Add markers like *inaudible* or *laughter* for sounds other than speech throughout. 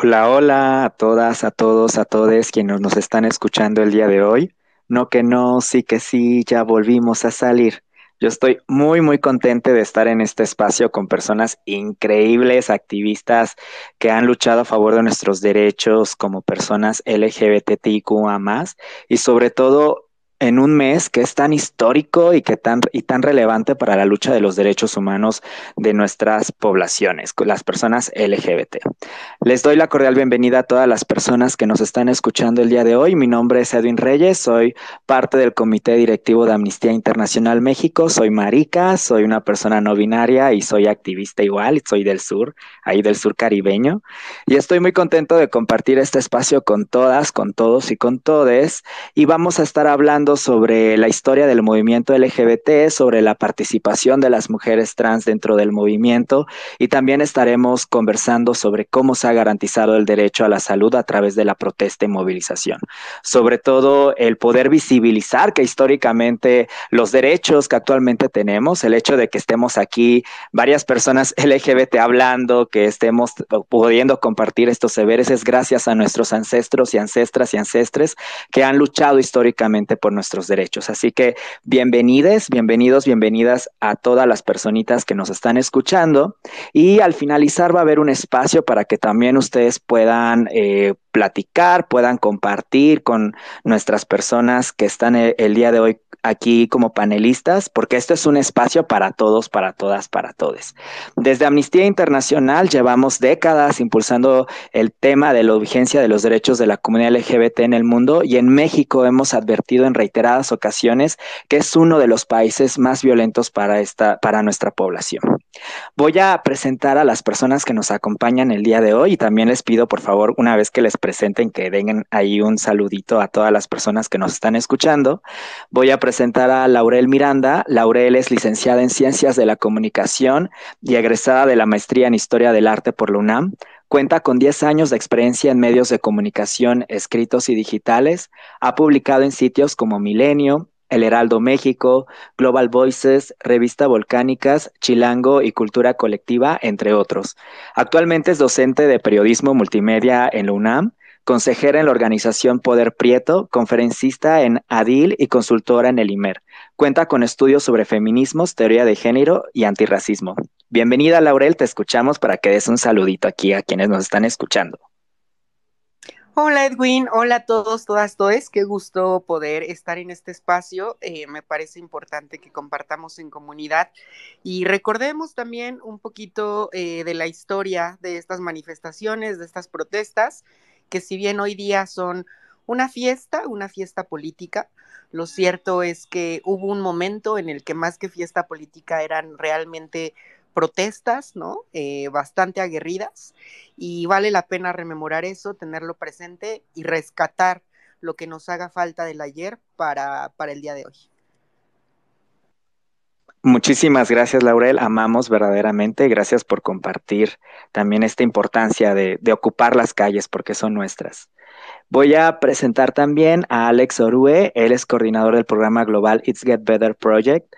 Hola, hola a todas, a todos, a todes quienes nos están escuchando el día de hoy. No que no, sí que sí, ya volvimos a salir. Yo estoy muy, muy contente de estar en este espacio con personas increíbles, activistas que han luchado a favor de nuestros derechos como personas LGBTIQA y sobre todo en un mes que es tan histórico y que tan y tan relevante para la lucha de los derechos humanos de nuestras poblaciones, las personas LGBT. Les doy la cordial bienvenida a todas las personas que nos están escuchando el día de hoy. Mi nombre es Edwin Reyes, soy parte del Comité Directivo de Amnistía Internacional México, soy marica, soy una persona no binaria y soy activista igual, soy del sur, ahí del sur caribeño, y estoy muy contento de compartir este espacio con todas, con todos y con todes y vamos a estar hablando sobre la historia del movimiento LGBT, sobre la participación de las mujeres trans dentro del movimiento y también estaremos conversando sobre cómo se ha garantizado el derecho a la salud a través de la protesta y movilización. Sobre todo el poder visibilizar que históricamente los derechos que actualmente tenemos, el hecho de que estemos aquí varias personas *laughs* LGBT hablando, que estemos pudiendo compartir estos saberes es gracias a nuestros ancestros y ancestras y ancestres que han luchado históricamente por nuestros derechos. Así que bienvenides, bienvenidos, bienvenidas a todas las personitas que nos están escuchando. Y al finalizar va a haber un espacio para que también ustedes puedan eh, platicar, puedan compartir con nuestras personas que están el, el día de hoy aquí como panelistas, porque esto es un espacio para todos, para todas, para todos. Desde Amnistía Internacional llevamos décadas impulsando el tema de la vigencia de los derechos de la comunidad LGBT en el mundo y en México hemos advertido en reiteradas ocasiones que es uno de los países más violentos para, esta, para nuestra población. Voy a presentar a las personas que nos acompañan el día de hoy y también les pido por favor una vez que les presenten que den ahí un saludito a todas las personas que nos están escuchando. Voy a presentar a Laurel Miranda. Laurel es licenciada en Ciencias de la Comunicación y egresada de la Maestría en Historia del Arte por la UNAM. Cuenta con 10 años de experiencia en medios de comunicación escritos y digitales. Ha publicado en sitios como Milenio, El Heraldo México, Global Voices, Revista Volcánicas, Chilango y Cultura Colectiva, entre otros. Actualmente es docente de periodismo multimedia en la UNAM consejera en la organización Poder Prieto, conferencista en ADIL y consultora en el IMER. Cuenta con estudios sobre feminismos, teoría de género y antirracismo. Bienvenida, Laurel, te escuchamos para que des un saludito aquí a quienes nos están escuchando. Hola Edwin, hola a todos, todas, todes, qué gusto poder estar en este espacio. Eh, me parece importante que compartamos en comunidad y recordemos también un poquito eh, de la historia de estas manifestaciones, de estas protestas que si bien hoy día son una fiesta, una fiesta política, lo cierto es que hubo un momento en el que más que fiesta política eran realmente protestas, ¿no? Eh, bastante aguerridas y vale la pena rememorar eso, tenerlo presente y rescatar lo que nos haga falta del ayer para, para el día de hoy. Muchísimas gracias, Laurel. Amamos verdaderamente. Gracias por compartir también esta importancia de, de, ocupar las calles porque son nuestras. Voy a presentar también a Alex Orue. Él es coordinador del programa global It's Get Better Project.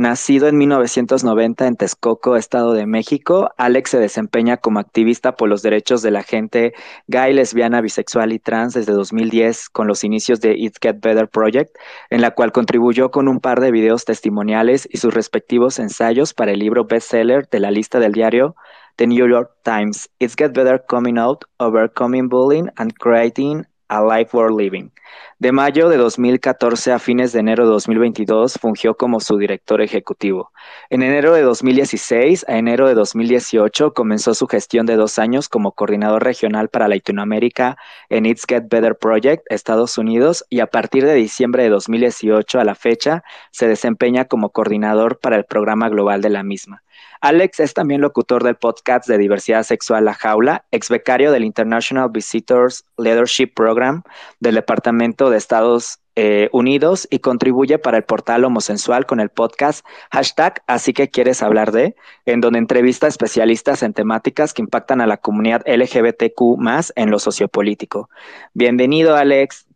Nacido en 1990 en Texcoco, Estado de México, Alex se desempeña como activista por los derechos de la gente gay, lesbiana, bisexual y trans desde 2010 con los inicios de It Get Better Project, en la cual contribuyó con un par de videos testimoniales y sus respectivos ensayos para el libro bestseller de la lista del diario The New York Times, It's Get Better Coming Out, Overcoming Bullying and Creating a Life Worth Living. De mayo de 2014 a fines de enero de 2022 fungió como su director ejecutivo. En enero de 2016 a enero de 2018 comenzó su gestión de dos años como coordinador regional para Latinoamérica en It's Get Better Project, Estados Unidos, y a partir de diciembre de 2018 a la fecha se desempeña como coordinador para el programa global de la misma. Alex es también locutor del podcast de diversidad sexual La Jaula, ex becario del International Visitors Leadership Program del Departamento de Estados eh, Unidos y contribuye para el portal homosensual con el podcast hashtag Así que quieres hablar de, en donde entrevista a especialistas en temáticas que impactan a la comunidad LGBTQ más en lo sociopolítico. Bienvenido, Alex.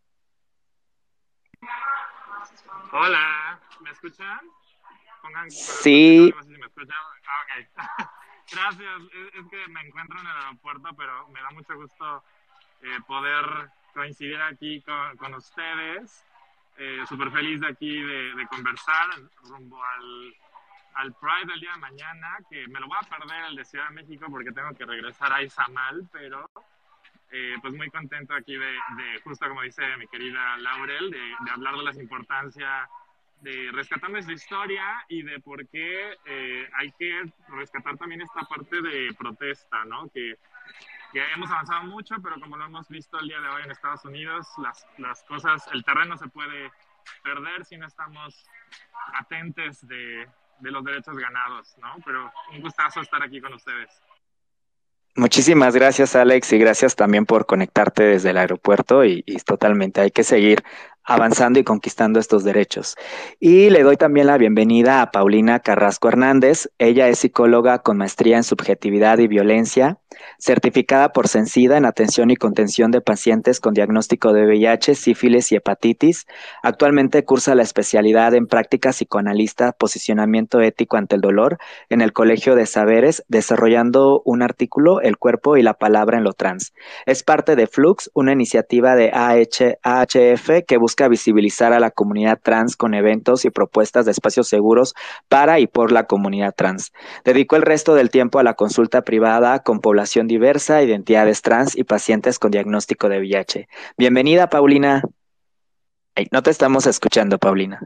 Hola, ¿me escuchan? Pongan, sí. *laughs* Gracias, es, que me encuentro en el aeropuerto, pero me da mucho gusto eh, poder coincidir aquí con, con ustedes. Eh, Súper feliz de aquí de, de, conversar rumbo al, al Pride del día de mañana, que me lo voy a perder el de Ciudad de México porque tengo que regresar a Izamal, pero eh, pues muy contento aquí de, de, justo como dice mi querida Laurel, de, de hablar de las importancia de rescatar nuestra historia y de por qué eh, hay que rescatar también esta parte de protesta, ¿no? Que, que, hemos avanzado mucho, pero como lo hemos visto el día de hoy en Estados Unidos, las, las cosas, el terreno se puede perder si no estamos atentes de, de los derechos ganados, ¿no? Pero un gustazo estar aquí con ustedes. Muchísimas gracias, Alex, y gracias también por conectarte desde el aeropuerto y, totalmente hay que seguir avanzando y conquistando estos derechos. Y le doy también la bienvenida a Paulina Carrasco Hernández. Ella es psicóloga con maestría en subjetividad y violencia, certificada por Censida en atención y contención de pacientes con diagnóstico de VIH, sífilis y hepatitis. Actualmente cursa la especialidad en práctica psicoanalista, posicionamiento ético ante el dolor en el Colegio de Saberes, desarrollando un artículo, El cuerpo y la palabra en lo trans. Es parte de Flux, una iniciativa de AH, AHF que busca visibilizar a la comunidad trans con eventos y propuestas de espacios seguros para y por la comunidad trans. Dedicó el resto del tiempo a la consulta privada con población diversa, identidades trans y pacientes con diagnóstico de VIH. Bienvenida, Paulina. No te estamos escuchando, Paulina.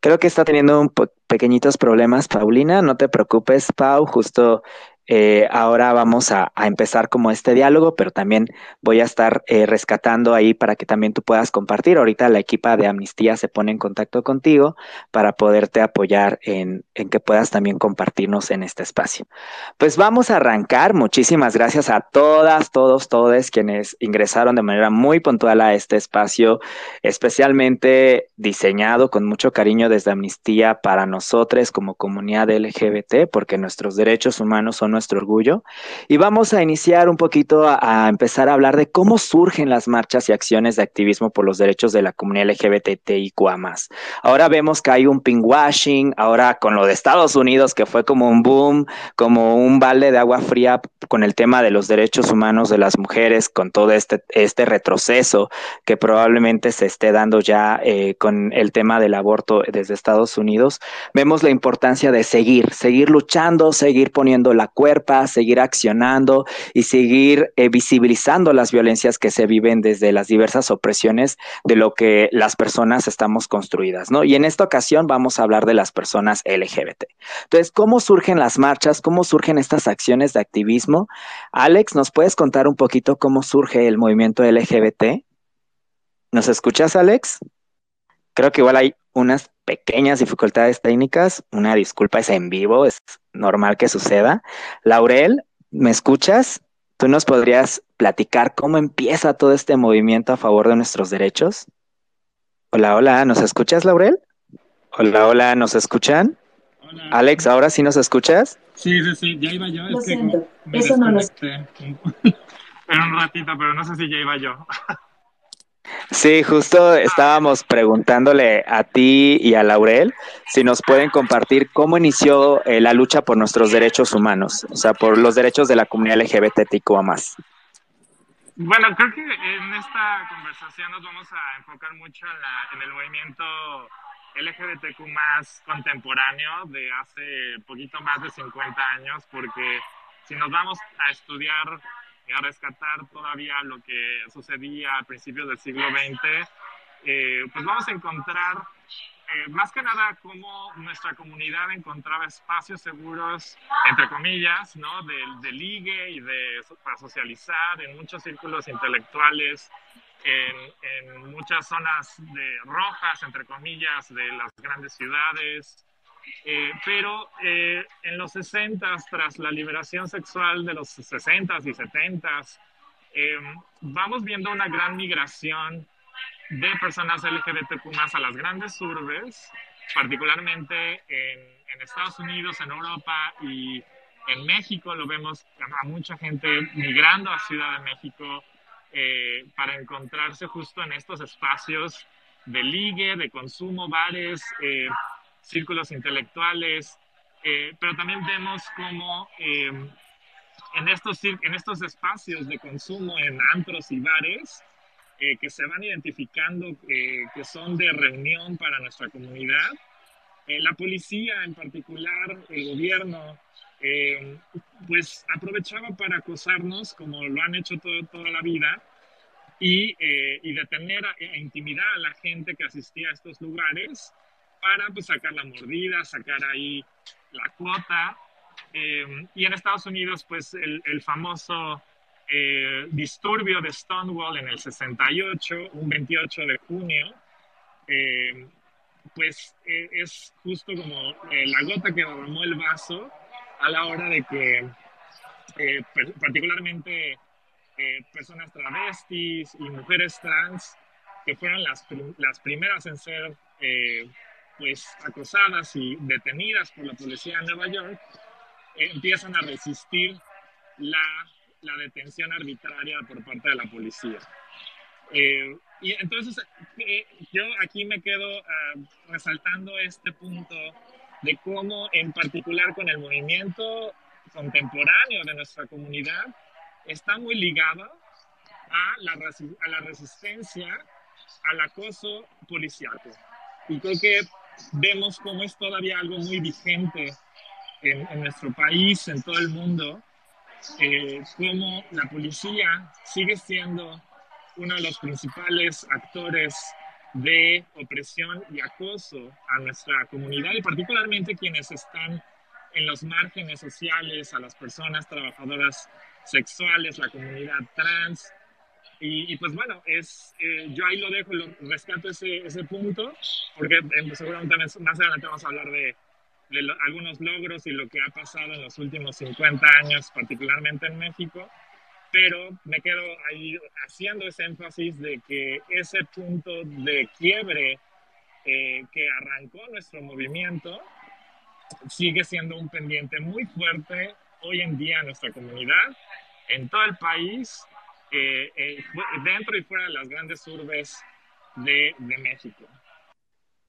Creo que está teniendo un pequeñitos problemas, Paulina. No te preocupes, Pau. Justo eh, ahora vamos a, empezar como este diálogo, pero también voy a estar eh, rescatando ahí para que también tú puedas compartir. Ahorita la equipa de Amnistía se pone en contacto contigo para poderte apoyar en, en que puedas también compartirnos en este espacio. Pues vamos a arrancar. Muchísimas gracias a todas, todos, todos quienes ingresaron de manera muy puntual a este espacio, especialmente diseñado con mucho cariño desde Amnistía para nosotros como comunidad LGBT, porque nuestros derechos humanos son nuestro orgullo. Y vamos a iniciar un poquito a, a, empezar a hablar de cómo surgen las marchas y acciones de activismo por los derechos de la comunidad LGBTIQA+. Ahora vemos que hay un pinkwashing, ahora con lo de Estados Unidos, que fue como un boom, como un balde de agua fría con el tema de los derechos humanos de las mujeres, con todo este, este retroceso que probablemente se esté dando ya eh, con el tema del aborto desde Estados Unidos, vemos la importancia de seguir, seguir luchando, seguir poniendo la cuerpa, seguir accionando y seguir eh, visibilizando las violencias que se viven desde las diversas opresiones de lo que las personas estamos construidas, ¿no? Y en esta ocasión vamos a hablar de las personas LGBT. Entonces, ¿cómo surgen las marchas? ¿Cómo surgen estas acciones de activismo? Alex, ¿nos puedes contar un poquito cómo surge el movimiento LGBT? ¿Nos escuchas, Alex? Creo que igual hay unas pequeñas dificultades técnicas. Una disculpa, es en vivo, es normal que suceda. Laurel, ¿me escuchas? ¿Tú nos podrías platicar cómo empieza todo este movimiento a favor de nuestros derechos? Hola, hola, ¿nos escuchas, Laurel? Hola, hola, ¿nos escuchan? Hola. Alex, ¿ahora sí nos escuchas? Sí, sí, sí, ya iba yo. Lo es siento, que me eso no lo *laughs* un ratito, pero no sé si ya iba yo. *laughs* Sí, justo estábamos preguntándole a ti y a Laurel si nos pueden compartir cómo inició eh, la lucha por nuestros derechos humanos, o sea, por los derechos de la comunidad LGBTIQ más. Bueno, creo que en esta conversación nos vamos a enfocar mucho en, la, en el movimiento LGBTQ más contemporáneo de hace poquito más de 50 años, porque si nos vamos a estudiar a rescatar todavía lo que sucedía a principios del siglo XX, eh, pues vamos a encontrar eh, más que nada cómo nuestra comunidad encontraba espacios seguros, entre comillas, ¿no? de, de ligue y de, para socializar en muchos círculos intelectuales, en, en muchas zonas de rojas, entre comillas, de las grandes ciudades, eh, pero eh, en los 60, tras la liberación sexual de los 60 y 70, eh, vamos viendo una gran migración de personas LGBTQ a las grandes urbes, particularmente en, en, Estados Unidos, en Europa y en México. Lo vemos a mucha gente migrando a Ciudad de México eh, para encontrarse justo en estos espacios de ligue, de consumo, bares, eh, círculos intelectuales, eh, pero también vemos como em, en, estos, en estos espacios de consumo, en antros y bares, eh, que se van identificando que son de reunión para nuestra comunidad, la policía en particular, el gobierno, pues aprovechaba para acosarnos, como lo han hecho toda la vida, y, y detener e intimidar a la gente que asistía a estos lugares para pues, sacar la mordida, sacar ahí la cuota. Eh, y en Estados Unidos, pues el, el famoso eh, disturbio de Stonewall en el 68, un 28 de junio, eh, pues es justo como la gota que derramó el vaso a la hora de que particularmente personas travestis y mujeres trans, que fueron las, las primeras en ser pues acosadas y detenidas por la policía de Nueva York, eh, empiezan a resistir la, la, detención arbitraria por parte de la policía. Eh, y entonces eh, yo aquí me quedo ah, resaltando este punto de cómo en particular con el movimiento contemporáneo de nuestra comunidad está muy ligado a la, a la resistencia al acoso policiaco. Y creo que vemos cómo es todavía algo muy vigente en, nuestro país, en todo el mundo, eh, cómo la policía sigue siendo uno de los principales actores de opresión y acoso a nuestra comunidad y particularmente quienes están en los márgenes sociales, a las personas trabajadoras sexuales, la comunidad trans, y, pues bueno, es, eh, yo ahí lo dejo, lo, rescato ese, ese punto, porque eh, seguramente más adelante vamos a hablar de, de algunos logros y lo que ha pasado en los últimos 50 años, particularmente en México, pero me quedo ahí haciendo ese énfasis de que ese punto de quiebre eh, que arrancó nuestro movimiento sigue siendo un pendiente muy fuerte hoy en día en nuestra comunidad, en todo el país eh, dentro y fuera de las grandes urbes de, de México.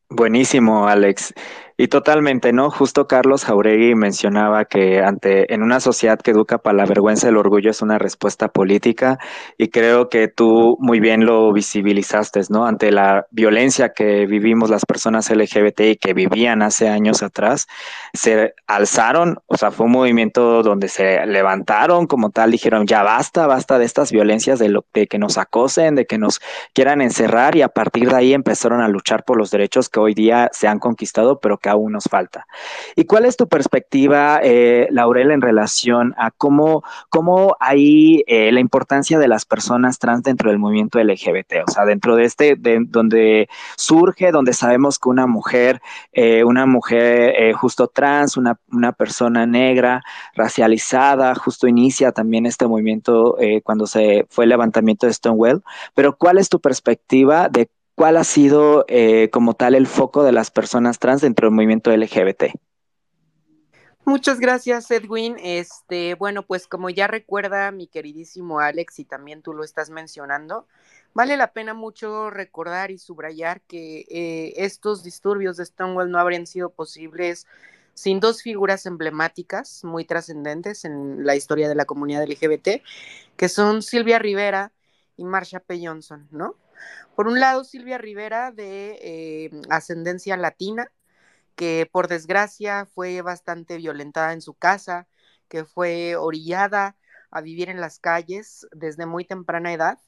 Buenísimo, Alex. Y totalmente, ¿no? Justo Carlos Jauregui mencionaba que ante en una sociedad que educa para la vergüenza el orgullo es una respuesta política y creo que tú muy bien lo visibilizaste, ¿no? Ante la violencia que vivimos las personas LGBTI que vivían hace años atrás, se alzaron, o sea, fue un movimiento donde se levantaron como tal, dijeron, ya basta, basta de estas violencias, de, lo, de que nos acosen, de que nos quieran encerrar y a partir de ahí empezaron a luchar por los derechos que hoy día se han conquistado, pero que aún nos falta. ¿Y cuál es tu perspectiva, eh, Laurel, en relación a cómo, cómo hay eh, la importancia de las personas trans dentro del movimiento LGBT? O sea, dentro de este, de, donde surge, donde sabemos que una mujer, eh, una mujer eh, justo trans, una, una, persona negra, racializada, justo inicia también este movimiento eh, cuando se fue el levantamiento de Stonewall, pero ¿cuál es tu perspectiva de ¿cuál ha sido eh, como tal el foco de las personas trans dentro del movimiento LGBT? Muchas gracias, Edwin. Este, bueno, pues como ya recuerda mi queridísimo Alex y también tú lo estás mencionando, vale la pena mucho recordar y subrayar que eh, estos disturbios de Stonewall no habrían sido posibles sin dos figuras emblemáticas muy trascendentes en la historia de la comunidad LGBT, que son Silvia Rivera y Marsha P. Johnson, ¿no? Por un lado, Silvia Rivera, de eh, ascendencia latina, que por desgracia fue bastante violentada en su casa, que fue orillada a vivir en las calles desde muy temprana edad,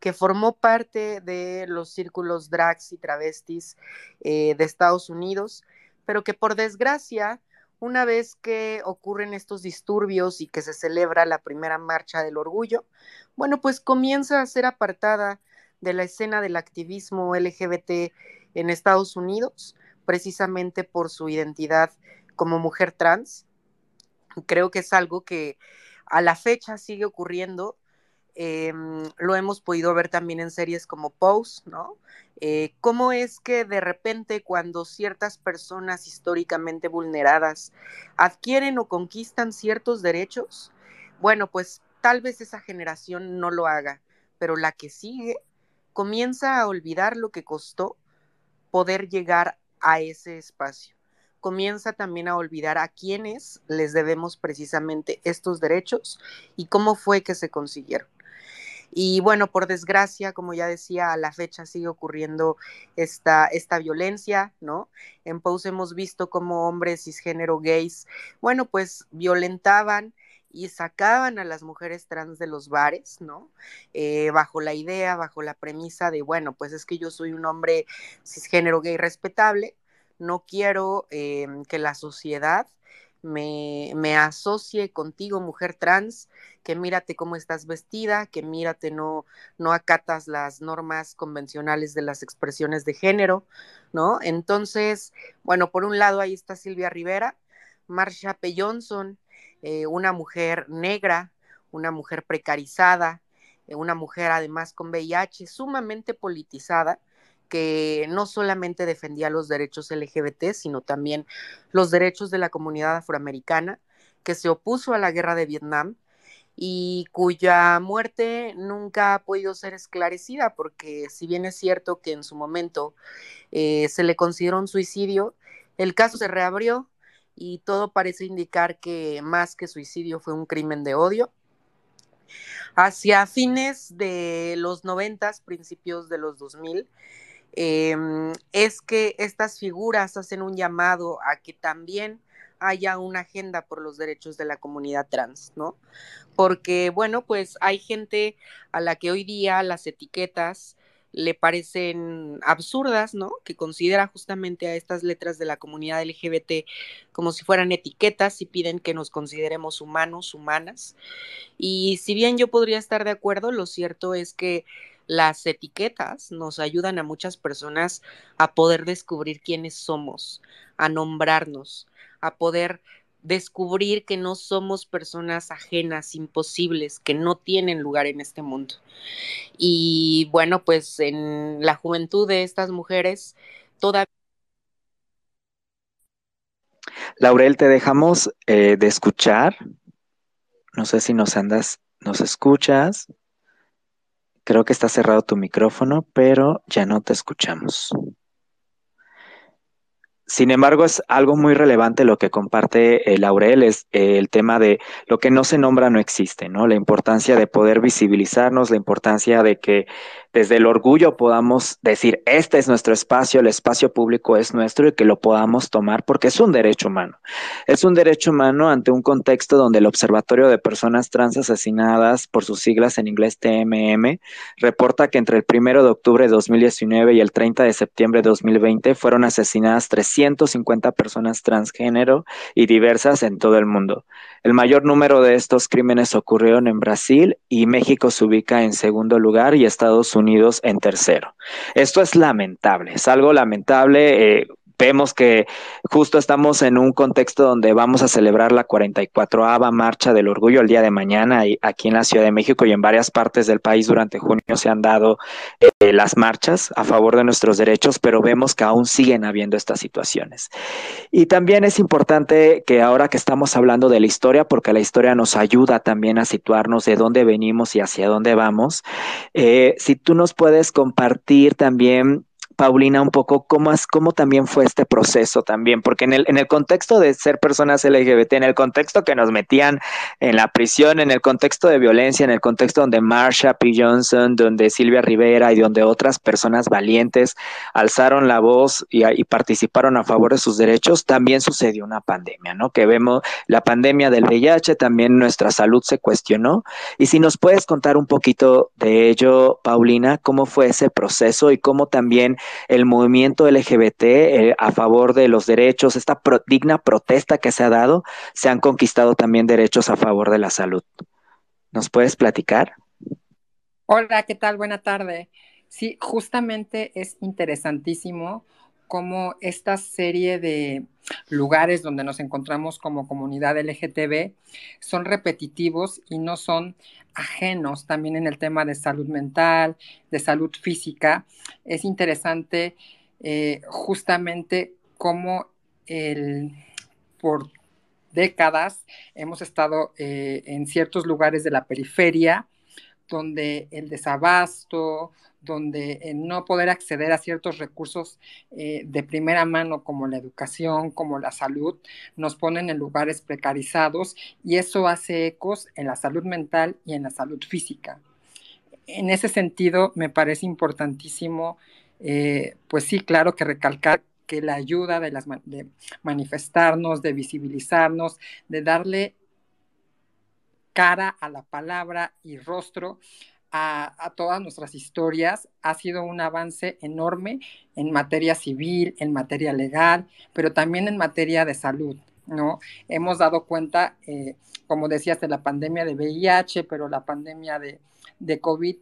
que formó parte de los círculos drags y travestis eh, de Estados Unidos, pero que por desgracia, una vez que ocurren estos disturbios y que se celebra la primera marcha del orgullo, bueno, pues comienza a ser apartada de la escena del activismo LGBT en Estados Unidos, precisamente por su identidad como mujer trans. Creo que es algo que a la fecha sigue ocurriendo. Em, lo hemos podido ver también en series como Pose, ¿no? Eh, ¿Cómo es que de repente cuando ciertas personas históricamente vulneradas adquieren o conquistan ciertos derechos, bueno, pues tal vez esa generación no lo haga, pero la que sigue comienza a olvidar lo que costó poder llegar a ese espacio. comienza también a olvidar a quienes les debemos precisamente estos derechos y cómo fue que se consiguieron. Y bueno, por desgracia, como ya decía, a la fecha sigue ocurriendo esta, esta violencia, ¿no? En Pose hemos visto cómo hombres cisgénero gays, bueno, pues violentaban y sacaban a las mujeres trans de los bares, ¿no? Eh, bajo la idea, bajo la premisa de, bueno, pues es que yo soy un hombre cisgénero gay respetable, no quiero eh, que la sociedad me, me, asocie contigo, mujer trans, que mírate cómo estás vestida, que mírate no, no acatas las normas convencionales de las expresiones de género, ¿no? Entonces, bueno, por un lado ahí está Silvia Rivera, Marsha P. Johnson, eh, una mujer negra, una mujer precarizada, eh, una mujer además con VIH, sumamente politizada, que no solamente defendía los derechos LGBT, sino también los derechos de la comunidad afroamericana, que se opuso a la guerra de Vietnam y cuya muerte nunca ha podido ser esclarecida, porque si bien es cierto que en su momento eh, se le consideró un suicidio, el caso se reabrió y todo parece indicar que más que suicidio fue un crimen de odio. Hacia fines de los noventas, principios de los 2000, Em, es que estas figuras hacen un llamado a que también haya una agenda por los derechos de la comunidad trans, ¿no? Porque, bueno, pues hay gente a la que hoy día las etiquetas le parecen absurdas, ¿no? Que considera justamente a estas letras de la comunidad LGBT como si fueran etiquetas y piden que nos consideremos humanos, humanas. Y si bien yo podría estar de acuerdo, lo cierto es que las etiquetas nos ayudan a muchas personas a poder descubrir quiénes somos, a nombrarnos, a poder descubrir que no somos personas ajenas, imposibles, que no tienen lugar en este mundo. Y bueno, pues en la juventud de estas mujeres todavía... Laurel, te dejamos eh, de escuchar. No sé si nos andas, nos escuchas. Creo que está cerrado tu micrófono, pero ya no te escuchamos. Sin embargo, es algo muy relevante lo que comparte eh, Laurel, es eh, el tema de lo que no se nombra no existe, ¿no? La importancia de poder visibilizarnos, la importancia de que desde el orgullo podamos decir, este es nuestro espacio, el espacio público es nuestro y que lo podamos tomar porque es un derecho humano. Es un derecho humano ante un contexto donde el Observatorio de Personas Trans Asesinadas, por sus siglas en inglés TMM, reporta que entre el 1 de octubre de 2019 y el 30 de septiembre de 2020 fueron asesinadas 350 personas transgénero y diversas en todo el mundo. El mayor número de estos crímenes ocurrieron en Brasil y México se ubica en segundo lugar y Estados Unidos en tercero. Esto es lamentable, es algo lamentable. Eh, vemos que justo estamos en un contexto donde vamos a celebrar la 44ava Marcha del Orgullo el día de mañana y aquí en la Ciudad de México y en varias partes del país durante junio se han dado eh, las marchas a favor de nuestros derechos, pero vemos que aún siguen habiendo estas situaciones. Y también es importante que ahora que estamos hablando de la historia, porque la historia nos ayuda también a situarnos de dónde venimos y hacia dónde vamos, eh, si tú nos puedes compartir también Paulina, un poco cómo, cómo también fue este proceso también, porque en el, en el contexto de ser personas LGBT, en el contexto que nos metían en la prisión, en el contexto de violencia, en el contexto donde Marsha P. Johnson, donde Silvia Rivera y donde otras personas valientes alzaron la voz y, y participaron a favor de sus derechos, también sucedió una pandemia, ¿no? Que vemos la pandemia del VIH, también nuestra salud se cuestionó. Y si nos puedes contar un poquito de ello, Paulina, cómo fue ese proceso y cómo también el movimiento LGBT eh, a favor de los derechos, esta digna protesta que se ha dado, se han conquistado también derechos a favor de la salud. ¿Nos puedes platicar? Hola, ¿qué tal? Buena tarde. Sí, justamente es interesantísimo cómo esta serie de lugares donde nos encontramos como comunidad LGTB son repetitivos y no son ajenos también en el tema de salud mental, de salud física. Es interesante eh, justamente cómo el, por décadas hemos estado eh, en ciertos lugares de la periferia donde el desabasto, donde no poder acceder a ciertos recursos eh, de primera mano como la educación, como la salud, nos ponen en lugares precarizados y eso hace ecos en la salud mental y en la salud física. En ese sentido, me parece importantísimo, eh, pues sí, claro que recalcar que la ayuda de, las, de manifestarnos, de visibilizarnos, de darle cara a la palabra y rostro a, todas nuestras historias ha sido un avance enorme en materia civil, en materia legal, pero también en materia de salud, ¿no? Hemos dado cuenta, eh, como decías, de la pandemia de VIH, pero la pandemia de, de COVID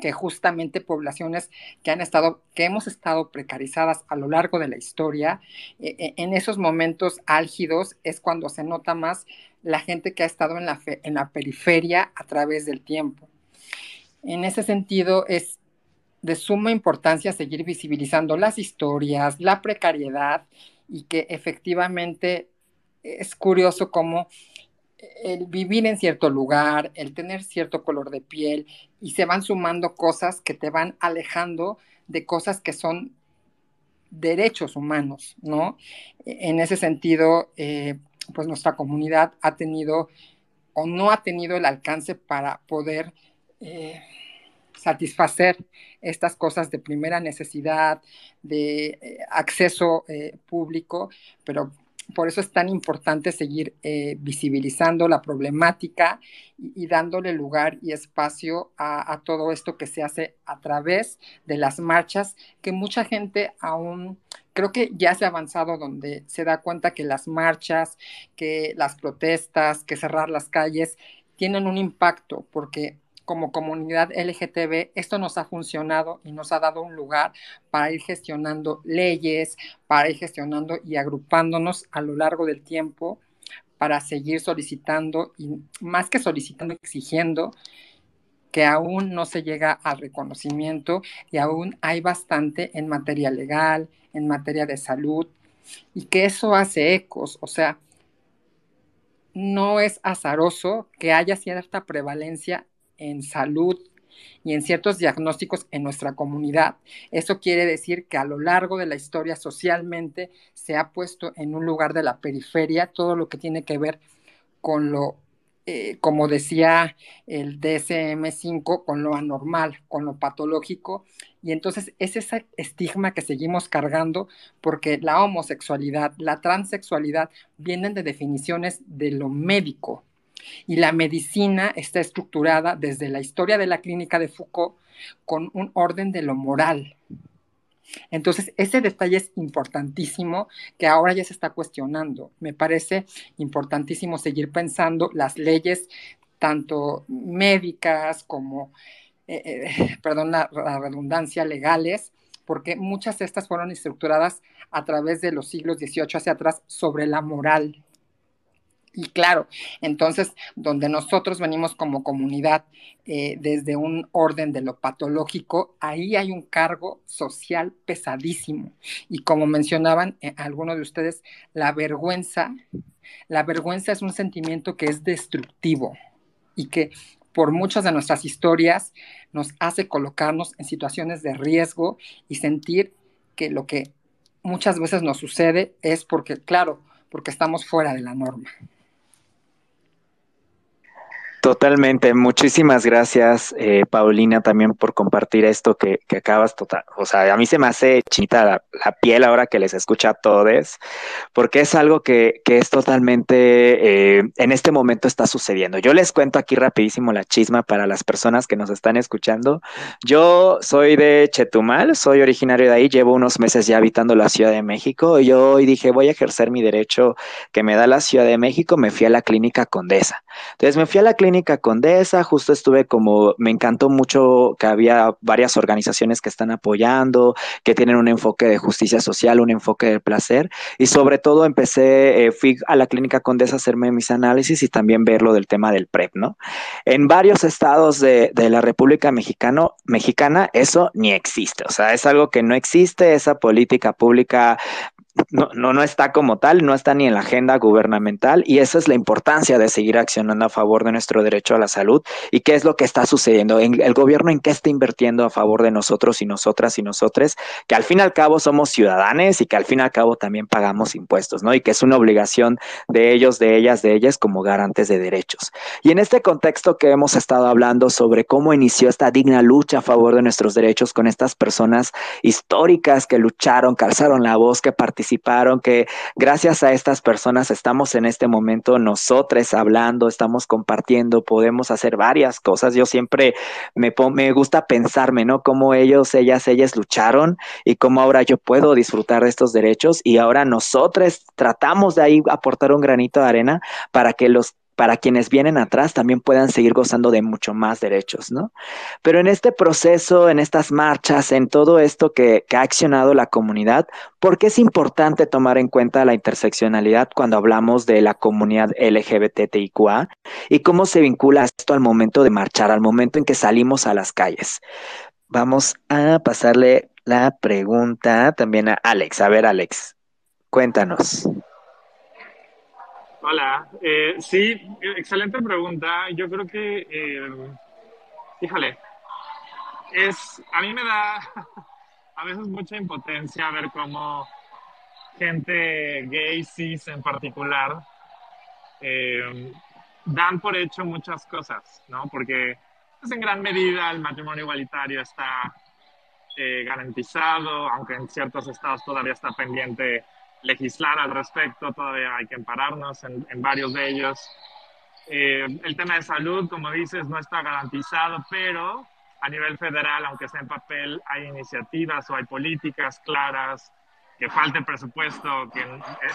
que justamente poblaciones que han estado, que hemos estado precarizadas a lo largo de la historia, eh, eh, en esos momentos álgidos es cuando se nota más la gente que ha estado en la, en la periferia a través del tiempo. En ese sentido, es de suma importancia seguir visibilizando las historias, la precariedad y que efectivamente es curioso cómo el vivir en cierto lugar, el tener cierto color de piel y se van sumando cosas que te van alejando de cosas que son derechos humanos, ¿no? En ese sentido, eh, pues nuestra comunidad ha tenido o no ha tenido el alcance para poder eh, satisfacer estas cosas de primera necesidad, de eh, acceso público, pero por eso es tan importante seguir visibilizando la problemática y, dándole lugar y espacio a, a, todo esto que se hace a través de las marchas, que mucha gente aún creo que ya se ha avanzado donde se da cuenta que las marchas, que las protestas, que cerrar las calles tienen un impacto porque como comunidad LGTB, esto nos ha funcionado y nos ha dado un lugar para ir gestionando leyes, para ir gestionando y agrupándonos a lo largo del tiempo para seguir solicitando y más que solicitando, exigiendo que aún no se llega al reconocimiento y aún hay bastante en materia legal, en materia de salud y que eso hace ecos, o sea, no es azaroso que haya cierta prevalencia en salud y en ciertos diagnósticos en nuestra comunidad. Eso quiere decir que a lo largo de la historia socialmente se ha puesto en un lugar de la periferia todo lo que tiene que ver con lo, eh, como decía el DSM5, con lo anormal, con lo patológico. Y entonces es ese estigma que seguimos cargando porque la homosexualidad, la transexualidad vienen de definiciones de lo médico, y la medicina está estructurada desde la historia de la clínica de Foucault con un orden de lo moral. Entonces, ese detalle es importantísimo que ahora ya se está cuestionando. Me parece importantísimo seguir pensando las leyes, tanto médicas como, eh, eh, *laughs* perdón, la, la redundancia, legales, porque muchas de estas fueron estructuradas a través de los siglos XVIII hacia atrás sobre la moral. Y claro, entonces, donde nosotros venimos como comunidad eh, desde un orden de lo patológico, ahí hay un cargo social pesadísimo. Y como mencionaban eh, algunos de ustedes, la vergüenza, la vergüenza es un sentimiento que es destructivo y que por muchas de nuestras historias nos hace colocarnos en situaciones de riesgo y sentir que lo que muchas veces nos sucede es porque, claro, porque estamos fuera de la norma. Totalmente. Muchísimas gracias, eh, Paulina, también por compartir esto que, que, acabas total. O sea, a mí se me hace chinita la, la piel ahora que les escucha a todos, porque es algo que, que es totalmente, eh, en este momento está sucediendo. Yo les cuento aquí rapidísimo la chisma para las personas que nos están escuchando. Yo soy de Chetumal, soy originario de ahí, llevo unos meses ya habitando la Ciudad de México. Y yo hoy dije, voy a ejercer mi derecho que me da la Ciudad de México. Me fui a la clínica Condesa. Entonces me fui a la clínica Condesa, justo estuve como, me encantó mucho que había varias organizaciones que están apoyando, que tienen un enfoque de justicia social, un enfoque de placer, y sobre todo empecé, eh, fui a la Clínica Condesa a hacerme mis análisis y también ver lo del tema del PrEP, ¿no? En varios estados de, la República Mexicana eso ni existe, o sea, es algo que no existe, esa política pública no, no, no está como tal, no está ni en la agenda gubernamental y esa es la importancia de seguir accionando a favor de nuestro derecho a la salud y qué es lo que está sucediendo. En, el gobierno en qué está invirtiendo a favor de nosotros y nosotras y nosotres, que al fin y al cabo somos ciudadanos y que al fin y al cabo también pagamos impuestos, ¿no? Y que es una obligación de ellos, de ellas, de ellas como garantes de derechos. Y en este contexto que hemos estado hablando sobre cómo inició esta digna lucha a favor de nuestros derechos con estas personas históricas que lucharon, calzaron la voz, que participaron, que gracias a estas personas estamos en este momento nosotros hablando, estamos compartiendo, podemos hacer varias cosas. Yo siempre me, me gusta pensarme, ¿no? Cómo ellos, ellas, ellas lucharon y cómo ahora yo puedo disfrutar de estos derechos y ahora nosotros tratamos de ahí aportar un granito de arena para que los para quienes vienen atrás también puedan seguir gozando de mucho más derechos, ¿no? Pero en este proceso, en estas marchas, en todo esto que, ha accionado la comunidad, ¿por qué es importante tomar en cuenta la interseccionalidad cuando hablamos de la comunidad LGBTIQA y cómo se vincula esto al momento de marchar, al momento en que salimos a las calles? Vamos a pasarle la pregunta también a Alex. A ver, Alex, cuéntanos. Hola, eh, sí, excelente pregunta. Yo creo que, eh, híjole, es, a mí me da *laughs* a veces mucha impotencia ver cómo gente gay, cis en particular, eh, dan por hecho muchas cosas, ¿no? Porque pues, en gran medida el matrimonio igualitario está garantizado, aunque en ciertos estados todavía está pendiente legislar al respecto, todavía hay que ampararnos en, varios de ellos. Eh, el tema de salud, como dices, no está garantizado, pero a nivel federal, aunque sea en papel, hay iniciativas o hay políticas claras, que falte presupuesto, que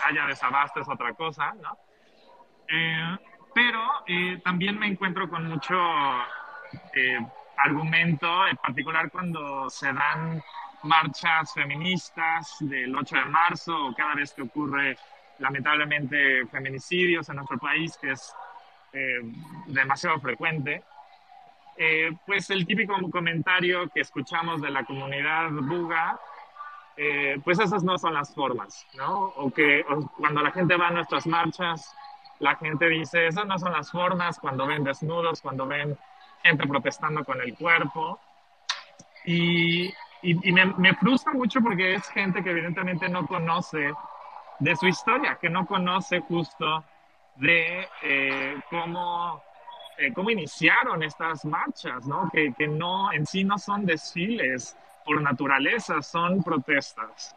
haya desabasto es otra cosa, ¿no? Eh, pero eh, también me encuentro con mucho argumento, en particular cuando se dan marchas feministas del 8 de marzo o cada vez que ocurre lamentablemente feminicidios en nuestro país, que es eh, demasiado frecuente, eh, pues el típico comentario que escuchamos de la comunidad buga, eh, pues esas no son las formas, ¿no? O que cuando la gente va a nuestras marchas, la gente dice, esas no son las formas, cuando ven desnudos, cuando ven gente protestando con el cuerpo. Y, y, me, frustra mucho porque es gente que evidentemente no conoce de su historia, que no conoce justo de eh, cómo, eh, cómo iniciaron estas marchas, ¿no? Que, que no, en sí no son desfiles por naturaleza, son protestas.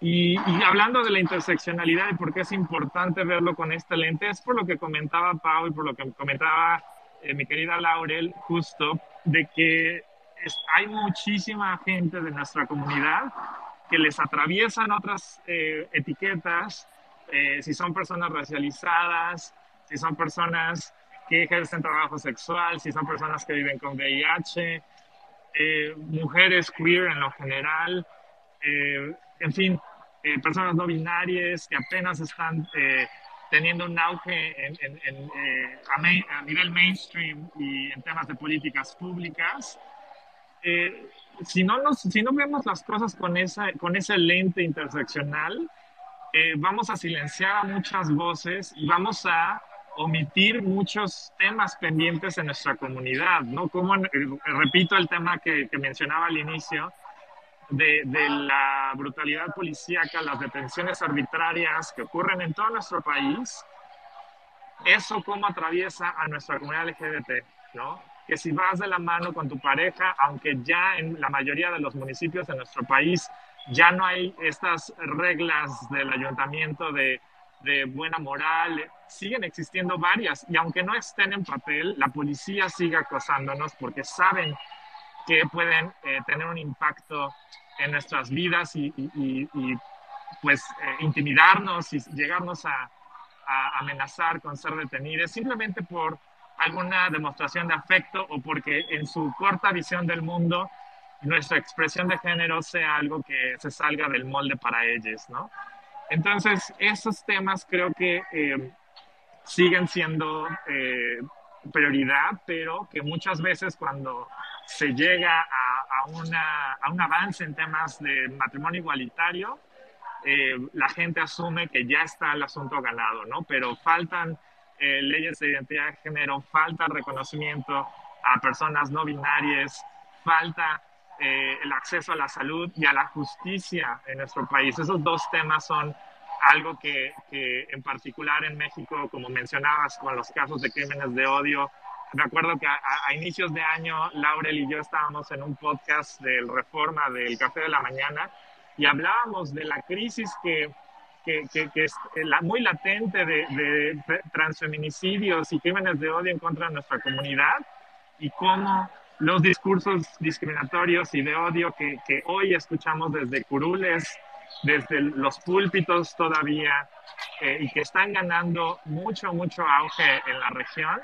Y, y, hablando de la interseccionalidad y por qué es importante verlo con este lente, es por lo que comentaba Pau y por lo que comentaba eh, mi querida Laurel, justo, de que hay muchísima gente de nuestra comunidad que les atraviesan otras eh, etiquetas, eh, si son personas racializadas, si son personas que ejercen trabajo sexual, si son personas que viven con VIH, eh, mujeres queer en lo general, en fin, personas no binarias que apenas están teniendo un auge a, nivel mainstream y en temas de políticas públicas. Eh, si, no nos, si no vemos las cosas con, esa, con ese lente interseccional, eh, vamos a silenciar a muchas voces y vamos a omitir muchos temas pendientes en nuestra comunidad, ¿no? Como, eh, repito el tema que, que mencionaba al inicio, de, de, la brutalidad policíaca, las detenciones arbitrarias que ocurren en todo nuestro país, eso cómo atraviesa a nuestra comunidad LGBT, ¿no? Que si vas de la mano con tu pareja, aunque ya en la mayoría de los municipios de nuestro país ya no hay estas reglas del ayuntamiento de, de buena moral, siguen existiendo varias. Y aunque no estén en papel, la policía sigue acosándonos porque saben que pueden eh, tener un impacto en nuestras vidas y, y, pues eh, intimidarnos y llegarnos a, a, amenazar con ser detenidos simplemente por alguna demostración de afecto o porque en su corta visión del mundo nuestra expresión de género sea algo que se salga del molde para ellos, ¿no? Entonces, esos temas creo que eh, siguen siendo eh, prioridad, pero que muchas veces cuando se llega a, una, a, un avance en temas de matrimonio igualitario, eh, la gente asume que ya está el asunto ganado, ¿no? Pero faltan eh, leyes de identidad de género, falta reconocimiento a personas no binarias, falta eh, el acceso a la salud y a la justicia en nuestro país. Esos dos temas son algo que, que, en particular en México, como mencionabas con los casos de crímenes de odio, me acuerdo que a, a, inicios de año Laurel y yo estábamos en un podcast del Reforma del Café de la Mañana y hablábamos de la crisis que, que, que es la, muy latente de, de transfeminicidios y crímenes de odio en contra de nuestra comunidad y cómo los discursos discriminatorios y de odio que, que hoy escuchamos desde curules, desde los púlpitos todavía, eh, y que están ganando mucho, mucho auge en la región,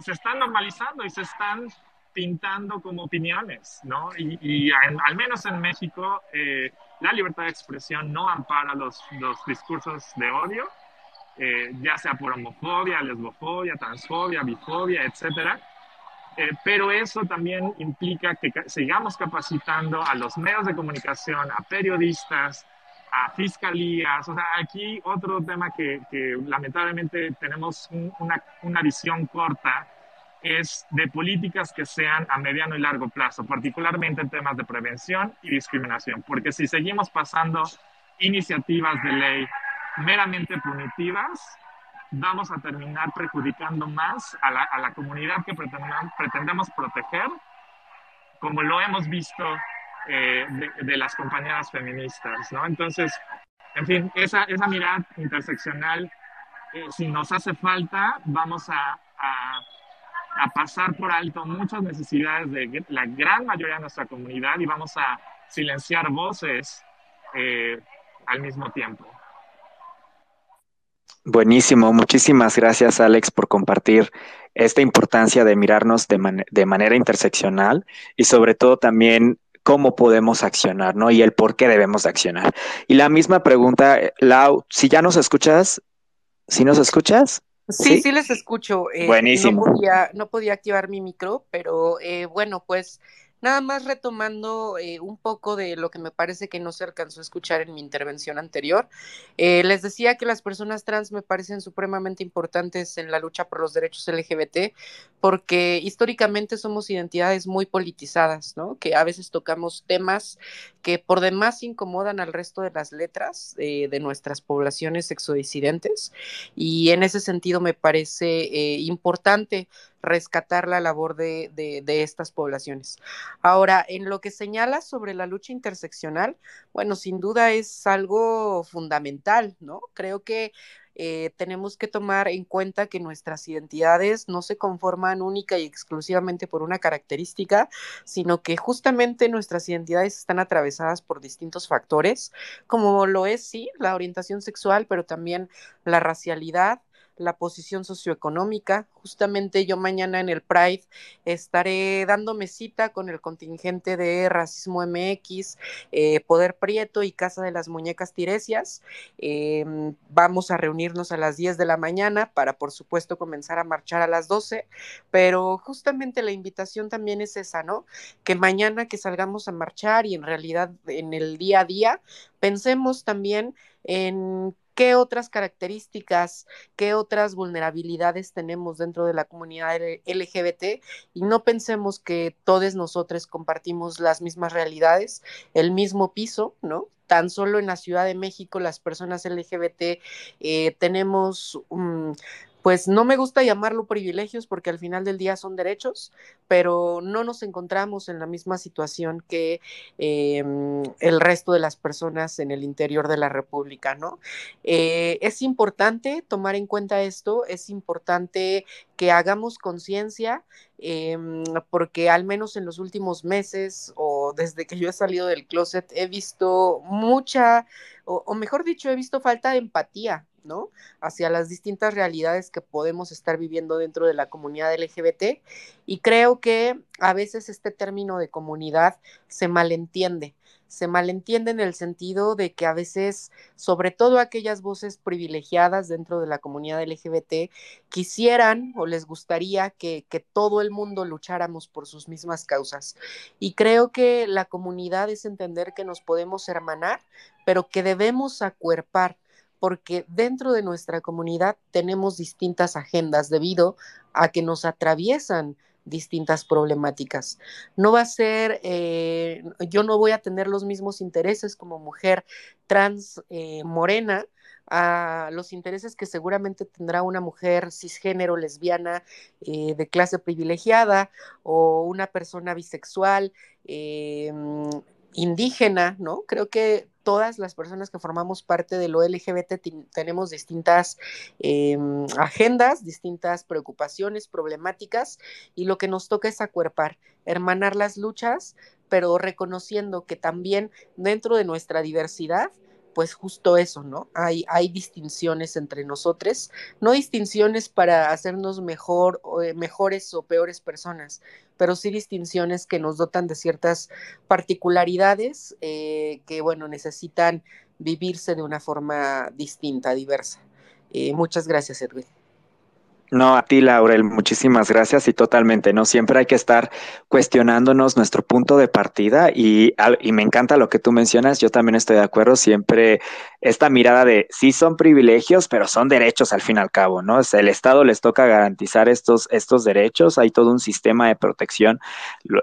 se están normalizando y se están pintando como opiniones, ¿no? Y, al menos en México, eh, la libertad de expresión no ampara los, los discursos de odio, eh, ya sea por homofobia, lesbofobia, transfobia, bifobia, etcétera. Eh, pero eso también implica que sigamos capacitando a los medios de comunicación, a periodistas, a fiscalías. O sea, aquí otro tema que, lamentablemente tenemos un, una, una visión corta es de políticas que sean a mediano y largo plazo, particularmente en temas de prevención y discriminación, porque si seguimos pasando iniciativas de ley meramente punitivas, vamos a terminar perjudicando más a la, a la comunidad que pretendemos, proteger, como lo hemos visto eh, de, las compañeras feministas, ¿no? Entonces, en fin, esa, esa mirada interseccional, eh, si nos hace falta, vamos a, a, pasar por alto muchas necesidades de la gran mayoría de nuestra comunidad y vamos a silenciar voces eh, al mismo tiempo. Buenísimo, muchísimas gracias Alex por compartir esta importancia de mirarnos de, de, manera interseccional y sobre todo también cómo podemos accionar, ¿no? Y el por qué debemos accionar. Y la misma pregunta, Lau, si ya nos escuchas, ¿si nos escuchas? Sí, sí, sí les escucho. Eh, Buenísimo. No podía, no podía, activar mi micro, pero eh, bueno, pues Nada más retomando eh, un poco de lo que me parece que no se alcanzó a escuchar en mi intervención anterior, eh, les decía que las personas trans me parecen supremamente importantes en la lucha por los derechos LGBT, porque históricamente somos identidades muy politizadas, ¿no? Que a veces tocamos temas que por demás incomodan al resto de las letras eh, de nuestras poblaciones sexodisidentes, y en ese sentido me parece importante rescatar la labor de, de, estas poblaciones. Ahora, en lo que señala sobre la lucha interseccional, bueno, sin duda es algo fundamental, ¿no? Creo que eh, tenemos que tomar en cuenta que nuestras identidades no se conforman única y exclusivamente por una característica, sino que justamente nuestras identidades están atravesadas por distintos factores, como lo es, sí, la orientación sexual, pero también la racialidad, la posición socioeconómica. Justamente yo mañana en el Pride estaré dándome cita con el contingente de Racismo MX, eh, Poder Prieto y Casa de las Muñecas Tiresias. Eh, vamos a reunirnos a las 10 de la mañana para, por supuesto, comenzar a marchar a las 12, pero justamente la invitación también es esa, ¿no? Que mañana que salgamos a marchar y en realidad en el día a día, pensemos también en qué otras características, qué otras vulnerabilidades tenemos dentro de la comunidad LGBT y no pensemos que todos nosotros compartimos las mismas realidades, el mismo piso, ¿no? Tan solo en la Ciudad de México las personas LGBT eh, tenemos um, pues no me gusta llamarlo privilegios porque al final del día son derechos, pero no nos encontramos en la misma situación que eh, el resto de las personas en el interior de la República, ¿no? Eh, es importante tomar en cuenta esto, es importante que hagamos conciencia, eh, porque al menos en los últimos meses o desde que yo he salido del closet he visto mucha, o, o mejor dicho, he visto falta de empatía ¿no? Hacia las distintas realidades que podemos estar viviendo dentro de la comunidad LGBT. Y creo que a veces este término de comunidad se malentiende. se malentiende en el sentido de que a veces, sobre todo aquellas voces privilegiadas dentro de la comunidad LGBT, quisieran o les gustaría que, que todo el mundo lucháramos por sus mismas causas. Y creo que la comunidad es entender que nos podemos hermanar, pero que debemos acuerpar porque dentro de nuestra comunidad tenemos distintas agendas debido a que nos atraviesan distintas problemáticas. No va a ser, eh, yo no voy a tener los mismos intereses como mujer trans eh, morena a los intereses que seguramente tendrá una mujer cisgénero, lesbiana, eh, de clase privilegiada o una persona bisexual, indígena, ¿no? Creo que todas las personas que formamos parte de lo LGBT tenemos distintas em, agendas, distintas preocupaciones, problemáticas, y lo que nos toca es acuerpar, hermanar las luchas, pero reconociendo que también dentro de nuestra diversidad, pues justo eso, ¿no? Hay, hay distinciones entre nosotros, no distinciones para hacernos mejor, eh, mejores o peores personas, pero sí distinciones que nos dotan de ciertas particularidades eh, que, bueno, necesitan vivirse de una forma distinta, diversa. Eh, muchas gracias, Edwin. No, a ti, Laurel, muchísimas gracias y totalmente, ¿no? Siempre hay que estar cuestionándonos nuestro punto de partida y, y, me encanta lo que tú mencionas, yo también estoy de acuerdo, siempre esta mirada de sí son privilegios, pero son derechos al fin y al cabo, ¿no? Es el Estado les toca garantizar estos, estos derechos, hay todo un sistema de protección,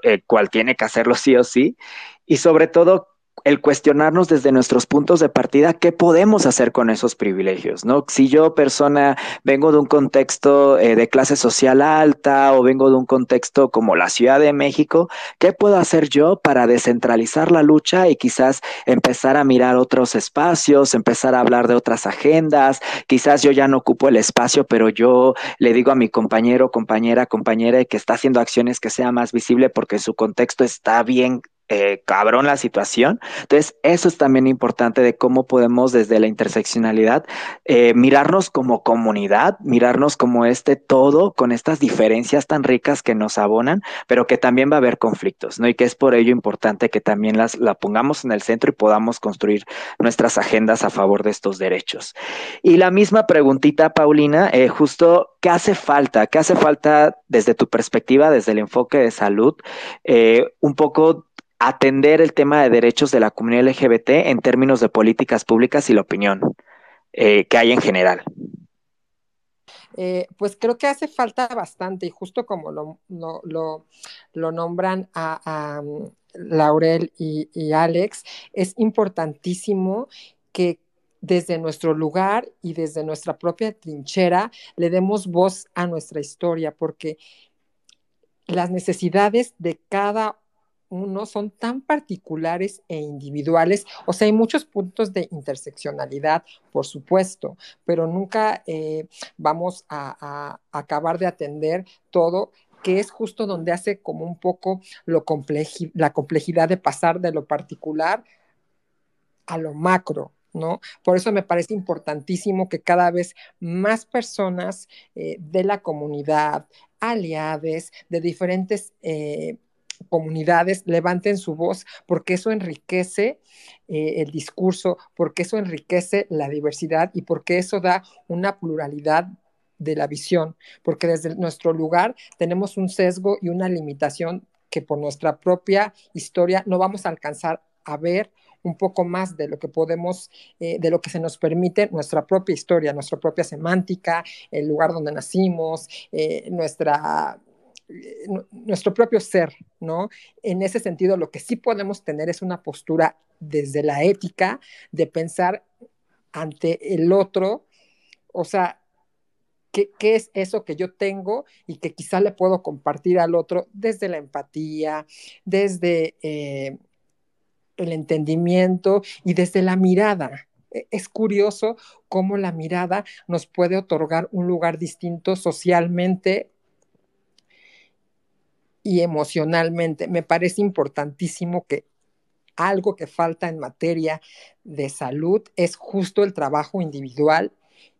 el cual tiene que hacerlo sí o sí, y sobre todo el cuestionarnos desde nuestros puntos de partida qué podemos hacer con esos privilegios, ¿no? Si yo persona vengo de un contexto eh, de clase social alta o vengo de un contexto como la Ciudad de México, ¿qué puedo hacer yo para descentralizar la lucha y quizás empezar a mirar otros espacios, empezar a hablar de otras agendas? Quizás yo ya no ocupo el espacio, pero yo le digo a mi compañero, compañera, compañera que está haciendo acciones que sea más visible porque su contexto está bien eh, cabrón la situación. Entonces, eso es también importante de cómo podemos desde la interseccionalidad eh, mirarnos como comunidad, mirarnos como este todo, con estas diferencias tan ricas que nos abonan, pero que también va a haber conflictos, ¿no? Y que es por ello importante que también las la pongamos en el centro y podamos construir nuestras agendas a favor de estos derechos. Y la misma preguntita, Paulina, eh, justo, ¿qué hace falta? ¿Qué hace falta desde tu perspectiva, desde el enfoque de salud? un poco atender el tema de derechos de la comunidad LGBT en términos de políticas públicas y la opinión eh, que hay en general? Eh, pues creo que hace falta bastante y justo como lo, lo, nombran a, um, Laurel y, y, Alex, es importantísimo que desde nuestro lugar y desde nuestra propia trinchera le demos voz a nuestra historia, porque las necesidades de cada uno son tan particulares e individuales. O sea, hay muchos puntos de interseccionalidad, por supuesto, pero nunca eh, vamos a, acabar de atender todo que es justo donde hace como un poco lo la complejidad de pasar de lo particular a lo macro, ¿no? Por eso me parece importantísimo que cada vez más personas eh, de la comunidad, aliades, de diferentes eh, comunidades levanten su voz, porque eso enriquece eh, el discurso, porque eso enriquece la diversidad y porque eso da una pluralidad de la visión, porque desde nuestro lugar tenemos un sesgo y una limitación que por nuestra propia historia no vamos a alcanzar a ver un poco más de lo que podemos, eh, de lo que se nos permite nuestra propia historia, nuestra propia semántica, el lugar donde nacimos, eh, nuestra nuestro propio ser, ¿no? En ese sentido, lo que sí podemos tener es una postura desde la ética de pensar ante el otro, o sea, ¿qué, es eso que yo tengo y que quizá le puedo compartir al otro desde la empatía, desde eh, el entendimiento y desde la mirada? E, es curioso cómo la mirada nos puede otorgar un lugar distinto socialmente y emocionalmente. Me parece importantísimo que algo que falta en materia de salud es justo el trabajo individual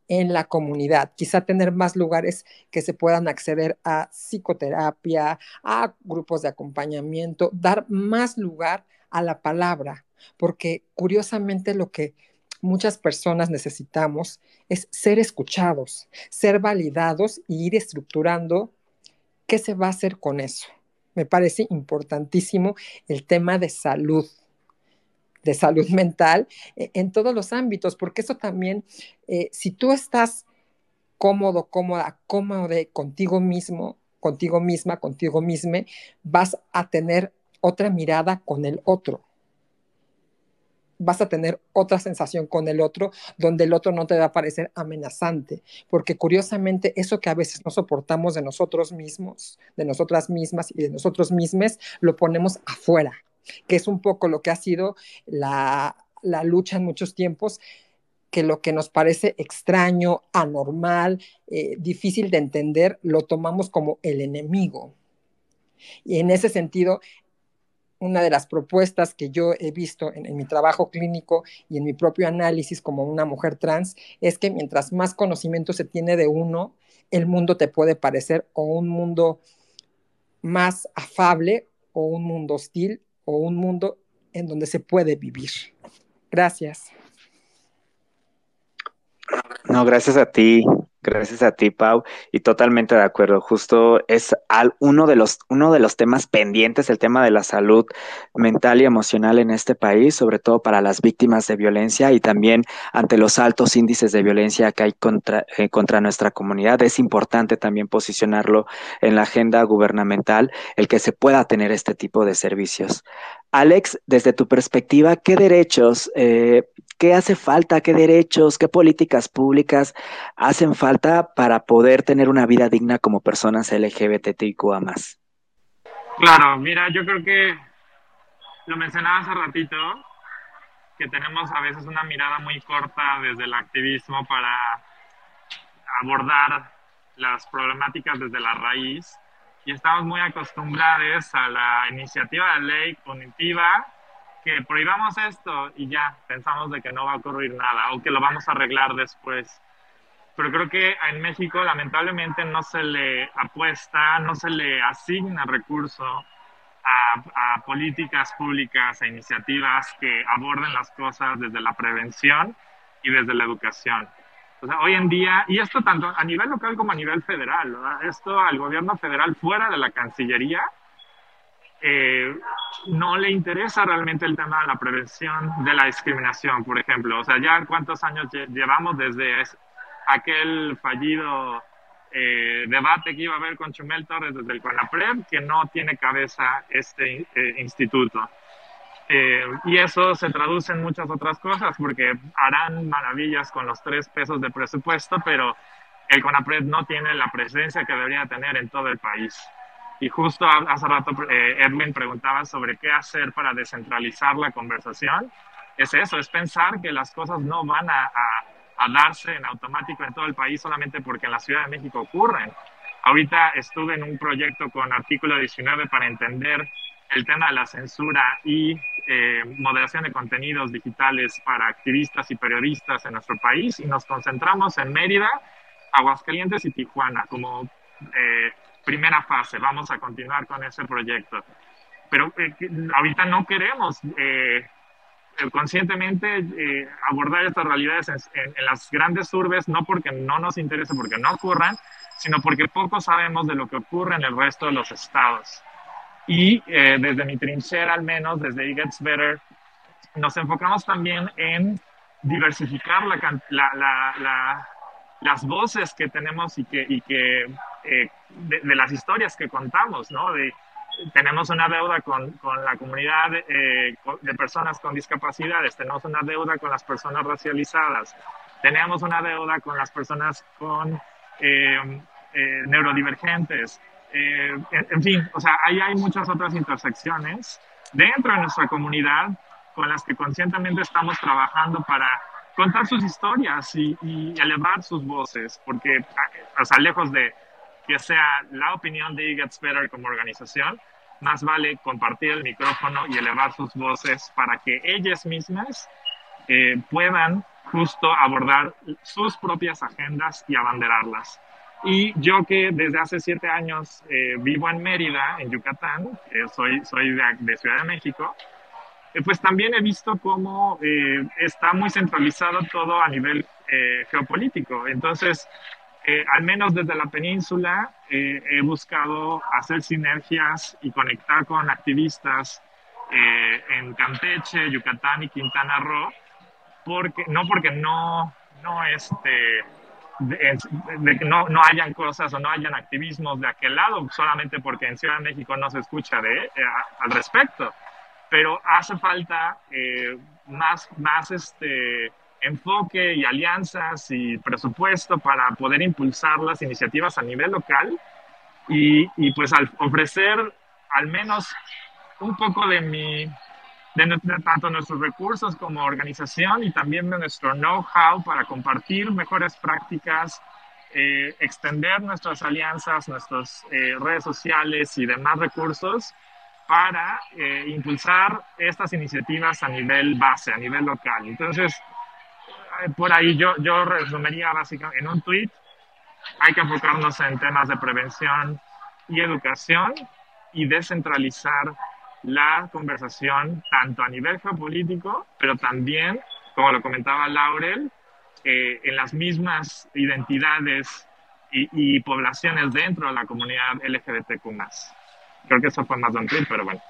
en la comunidad, quizá tener más lugares que se puedan acceder a psicoterapia, a grupos de acompañamiento, dar más lugar a la palabra, porque curiosamente lo que muchas personas necesitamos es ser escuchados, ser validados y ir estructurando qué se va a hacer con eso. Me parece importantísimo el tema de salud de salud mental eh, en todos los ámbitos, porque eso también, eh, si tú estás cómodo, cómoda, cómodo contigo mismo, contigo misma, contigo misma, vas a tener otra mirada con el otro. Vas a tener otra sensación con el otro, donde el otro no te va a parecer amenazante, porque curiosamente eso que a veces no soportamos de nosotros mismos, de nosotras mismas y de nosotros mismos, lo ponemos afuera que es un poco lo que ha sido la, lucha en muchos tiempos, que lo que nos parece extraño, anormal, eh, difícil de entender, lo tomamos como el enemigo. Y en ese sentido, una de las propuestas que yo he visto en, mi trabajo clínico y en mi propio análisis como una mujer trans es que mientras más conocimiento se tiene de uno, el mundo te puede parecer o un mundo más afable o un mundo hostil o un mundo en donde se puede vivir. Gracias. No, gracias a ti. Gracias a ti, Pau, y totalmente de acuerdo. Justo es uno, de los, uno de los temas pendientes, el tema de la salud mental y emocional en este país, sobre todo para las víctimas de violencia y también ante los altos índices de violencia que hay contra, eh, contra nuestra comunidad. Es importante también posicionarlo en la agenda gubernamental, el que se pueda tener este tipo de servicios. Alex, desde tu perspectiva, ¿qué derechos, eh, qué hace falta, qué derechos, qué políticas públicas hacen falta para poder tener una vida digna como personas LGBTIQA más? Claro, mira, yo creo que lo mencionaba hace ratito, que tenemos a veces una mirada muy corta desde el activismo para abordar las problemáticas desde la raíz y estamos muy acostumbrados a la iniciativa de ley punitiva que prohibamos esto y ya pensamos de que no va a ocurrir nada o que lo vamos a arreglar después. Pero creo que en México lamentablemente no se le apuesta, no se le asigna recurso a, a políticas públicas, a iniciativas que aborden las cosas desde la prevención y desde la educación. O sea, hoy en día, y esto tanto a nivel local como a nivel federal, esto al gobierno federal fuera de la Cancillería, eh, no le interesa realmente el tema de la prevención de la discriminación, por ejemplo. O sea, ya cuántos años llevamos desde aquel fallido eh, debate que iba a haber con Chumel Torres desde el CONAPRED, que no tiene cabeza este eh, instituto. Eh, y eso se traduce en muchas otras cosas, porque harán maravillas con los tres pesos de presupuesto, pero el CONAPRED no tiene la presencia que debería tener en todo el país. Y justo hace rato eh, Edwin preguntaba sobre qué hacer para descentralizar la conversación. Es eso, es pensar que las cosas no van a, a darse en automático en todo el país solamente porque en la Ciudad de México ocurren. Ahorita estuve en un proyecto con artículo 19 para entender el tema de la censura y eh, moderación de contenidos digitales para activistas y periodistas en nuestro país y nos concentramos en Mérida, Aguascalientes y Tijuana como eh, primera fase. Vamos a continuar con ese proyecto. Pero eh, ahorita no queremos conscientemente abordar estas realidades en, en, las grandes urbes, no porque no nos interese, porque no ocurran, sino porque poco sabemos de lo que ocurre en el resto de los estados. Y eh, desde mi trinchera, al menos, desde It Gets Better, nos enfocamos también en diversificar la, la, la, las voces que tenemos y que, y que eh, de, las historias que contamos, ¿no? De, tenemos una deuda con, con la comunidad eh, de personas con discapacidades, tenemos una deuda con las personas racializadas, tenemos una deuda con las personas con neurodivergentes, eh, en fin, o sea, ahí hay muchas otras intersecciones dentro de nuestra comunidad con las que conscientemente estamos trabajando para contar sus historias y, elevar sus voces, porque, o sea, lejos de que sea la opinión de Gets Better como organización, más vale compartir el micrófono y elevar sus voces para que ellas mismas eh, puedan justo abordar sus propias agendas y abanderarlas. Y yo que desde hace siete años eh, vivo en Mérida, en Yucatán, soy, soy de, Ciudad de México, eh, pues también he visto cómo eh, está muy centralizado todo a nivel geopolítico. Entonces, al menos desde la península, he buscado hacer sinergias y conectar con activistas en Campeche, Yucatán y Quintana Roo, porque, no porque no, no este, de, que no, no hayan cosas o no hayan activismos de aquel lado, solamente porque en Ciudad de México no se escucha de, eh, al respecto. Pero hace falta eh, más, más este, enfoque y alianzas y presupuesto para poder impulsar las iniciativas a nivel local y, y pues al ofrecer al menos un poco de mi de, tanto nuestros recursos como organización y también de nuestro know-how para compartir mejores prácticas, eh, extender nuestras alianzas, nuestras eh, redes sociales y demás recursos para eh, impulsar estas iniciativas a nivel base, a nivel local. Entonces, por ahí yo, yo resumiría básicamente en un tweet, hay que enfocarnos en temas de prevención y educación y descentralizar la conversación tanto a nivel geopolítico, pero también, como lo comentaba Laurel, eh, en las mismas identidades y, poblaciones dentro de la comunidad LGBTQ+. Creo que eso fue más de pero bueno.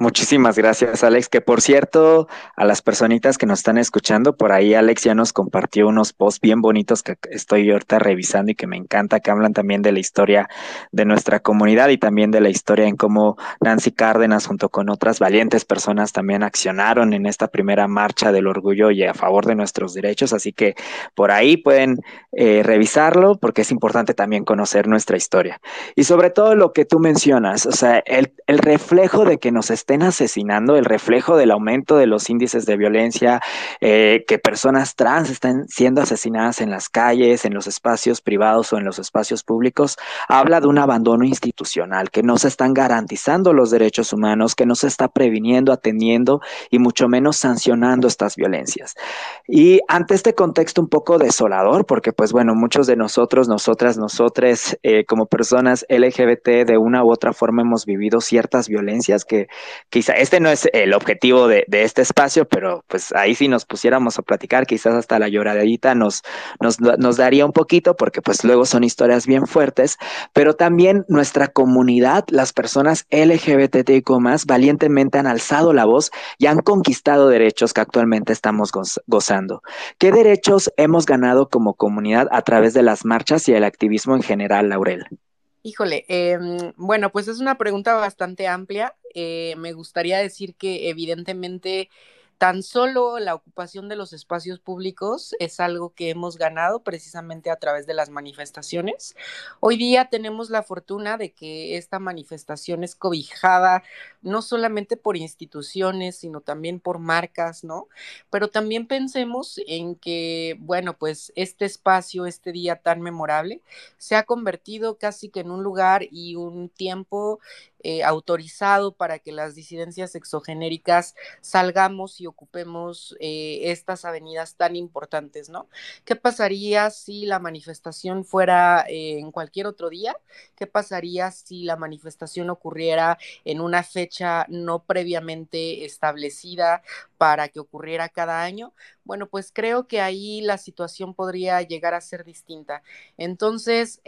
Muchísimas gracias, Alex. Que por cierto, a las personitas que nos están escuchando, por ahí Alex ya nos compartió unos posts bien bonitos que estoy ahorita revisando y que me encanta, que hablan también de la historia de nuestra comunidad y también de la historia en cómo Nancy Cárdenas, junto con otras valientes personas, también accionaron en esta primera marcha del orgullo y a favor de nuestros derechos. Así que por ahí pueden eh, revisarlo porque es importante también conocer nuestra historia. Y sobre todo lo que tú mencionas, o sea, el, el reflejo de que nos está estén asesinando, el reflejo del aumento de los índices de violencia, eh, que personas trans están siendo asesinadas en las calles, en los espacios privados o en los espacios públicos, habla de un abandono institucional, que no se están garantizando los derechos humanos, que no se está previniendo, atendiendo y mucho menos sancionando estas violencias. Y ante este contexto un poco desolador, porque pues bueno, muchos de nosotros, nosotras, nosotres, eh, como personas LGBT, de una u otra forma hemos vivido ciertas violencias que quizá este no es el objetivo de, este espacio, pero pues ahí si nos pusiéramos a platicar, quizás hasta la lloradita nos, nos, nos daría un poquito, porque pues luego son historias bien fuertes, pero también nuestra comunidad, las personas LGBTIQ más, valientemente han alzado la voz y han conquistado derechos que actualmente estamos gozando. ¿Qué derechos hemos ganado como comunidad a través de las marchas y el activismo en general, Laurel? Híjole, em, bueno, pues es una pregunta bastante amplia. Eh, me gustaría decir que evidentemente Tan solo la ocupación de los espacios públicos es algo que hemos ganado precisamente a través de las manifestaciones. Hoy día tenemos la fortuna de que esta manifestación es cobijada no solamente por instituciones, sino también por marcas, ¿no? Pero también pensemos en que, bueno, pues este espacio, este día tan memorable, se ha convertido casi que en un lugar y un tiempo eh, autorizado para que las disidencias exogenéricas salgamos y ocupemos eh, estas avenidas tan importantes, ¿no? ¿Qué pasaría si la manifestación fuera eh, en cualquier otro día? ¿Qué pasaría si la manifestación ocurriera en una fecha no previamente establecida para que ocurriera cada año? Bueno, pues creo que ahí la situación podría llegar a ser distinta. Entonces,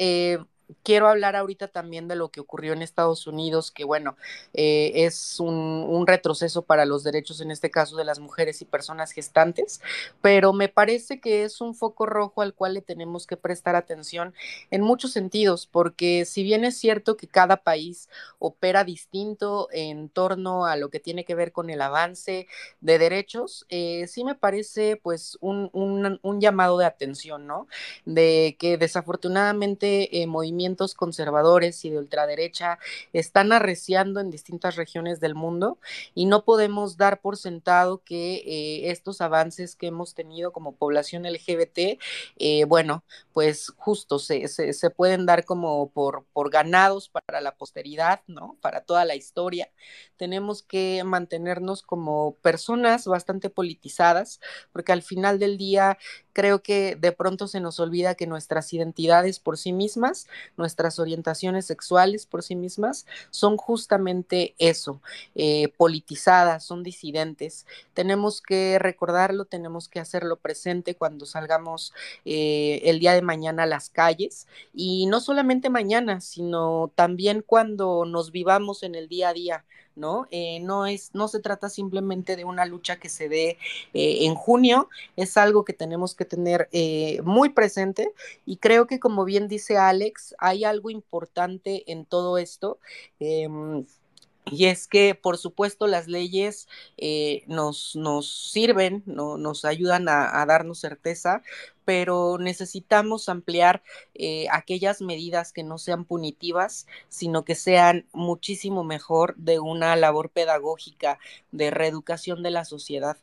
quiero hablar ahorita también de lo que ocurrió en Estados Unidos, que bueno, eh, es un, retroceso para los derechos, en este caso, de las mujeres y personas gestantes, pero me parece que es un foco rojo al cual le tenemos que prestar atención en muchos sentidos, porque si bien es cierto que cada país opera distinto en torno a lo que tiene que ver con el avance de derechos, eh, sí me parece pues un, un, llamado de atención, ¿no? De que desafortunadamente eh, movimientos conservadores y de ultraderecha están arreciando en distintas regiones del mundo y no podemos dar por sentado que eh, estos avances que hemos tenido como población LGBT, eh, bueno, pues justo se, se, pueden dar como por, por ganados para la posteridad, ¿no? Para toda la historia. Tenemos que mantenernos como personas bastante politizadas, porque al final del día creo que de pronto se nos olvida que nuestras identidades por sí mismas, nuestras orientaciones sexuales por sí mismas, son justamente eso, eh, politizadas, son disidentes. Tenemos que recordarlo, tenemos que hacerlo presente cuando salgamos eh, el día de mañana a las calles y no solamente mañana, sino también cuando nos vivamos en el día a día. ¿No? Eh, no, es, no se trata simplemente de una lucha que se dé eh, en junio, es algo que tenemos que tener eh, muy presente y creo que como bien dice Alex, hay algo importante en todo esto. Em, y es que, por supuesto, las leyes nos, nos, sirven, no, nos ayudan a, a, darnos certeza, pero necesitamos ampliar eh, aquellas medidas que no sean punitivas, sino que sean muchísimo mejor de una labor pedagógica de reeducación de la sociedad.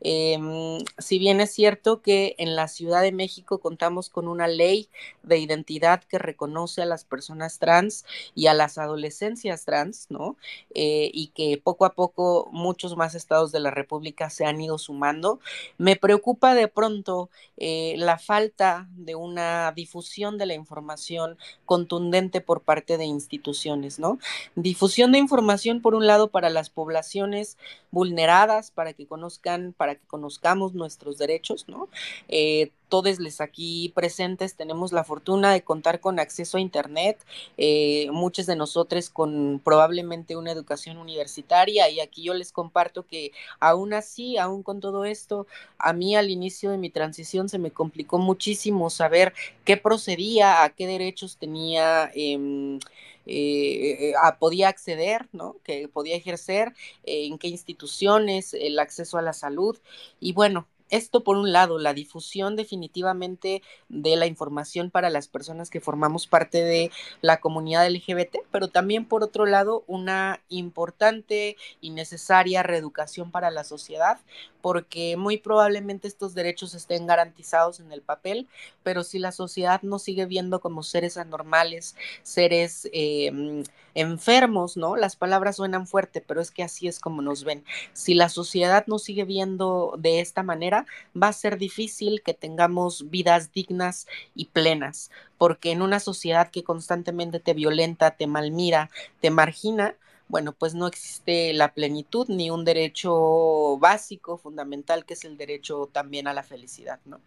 Em, si bien es cierto que en la Ciudad de México contamos con una ley de identidad que reconoce a las personas trans y a las adolescencias trans, ¿no? Eh, y que poco a poco muchos más estados de la República se han ido sumando, me preocupa de pronto eh, la falta de una difusión de la información contundente por parte de instituciones, ¿no? Difusión de información, por un lado, para las poblaciones vulneradas, para que conozcan, para que conozcamos nuestros derechos, ¿no? Eh, todos les aquí presentes tenemos la fortuna de contar con acceso a Internet, eh, muchos de nosotros con probablemente una educación universitaria y aquí yo les comparto que aún así, aún con todo esto, a mí al inicio de mi transición se me complicó muchísimo saber qué procedía, a qué derechos tenía. Em, eh, podía acceder, ¿no? que podía ejercer, en qué instituciones, el acceso a la salud. Y bueno, esto por un lado, la difusión definitivamente de la información para las personas que formamos parte de la comunidad LGBT, pero también por otro lado, una importante y necesaria reeducación para la sociedad, porque muy probablemente estos derechos estén garantizados en el papel, pero si la sociedad nos sigue viendo como seres anormales, seres em, enfermos, ¿no? Las palabras suenan fuerte, pero es que así es como nos ven. Si la sociedad nos sigue viendo de esta manera, va a ser difícil que tengamos vidas dignas y plenas, porque en una sociedad que constantemente te violenta, te malmira, te margina, bueno, pues no existe la plenitud ni un derecho básico, fundamental, que es el derecho también a la felicidad, ¿no?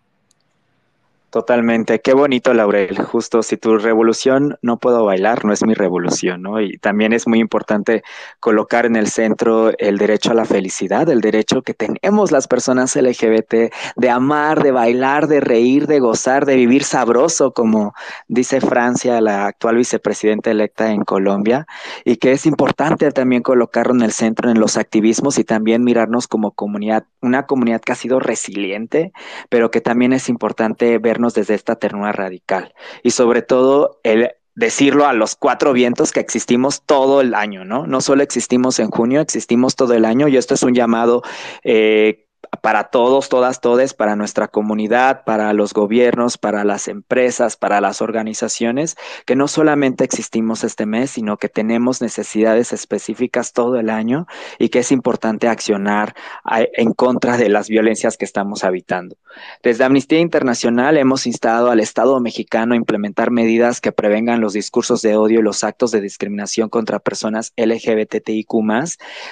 Totalmente, qué bonito, Laurel. Justo si tu revolución no puedo bailar, no es mi revolución, ¿no? Y también es muy importante colocar en el centro el derecho a la felicidad, el derecho que tenemos las personas LGBT de amar, de bailar, de reír, de gozar, de vivir sabroso, como dice Francia, la actual vicepresidenta electa en Colombia, y que es importante también colocarlo en el centro en los activismos y también mirarnos como comunidad, una comunidad que ha sido resiliente, pero que también es importante vernos desde esta ternura radical y sobre todo el decirlo a los cuatro vientos que existimos todo el año, ¿no? No solo existimos en junio, existimos todo el año y esto es un llamado eh, para todos, todas, todes, para nuestra comunidad, para los gobiernos, para las empresas, para las organizaciones, que no solamente existimos este mes, sino que tenemos necesidades específicas todo el año y que es importante accionar en contra de las violencias que estamos habitando. Desde Amnistía Internacional hemos instado al Estado mexicano a implementar medidas que prevengan los discursos de odio y los actos de discriminación contra personas LGBTIQ.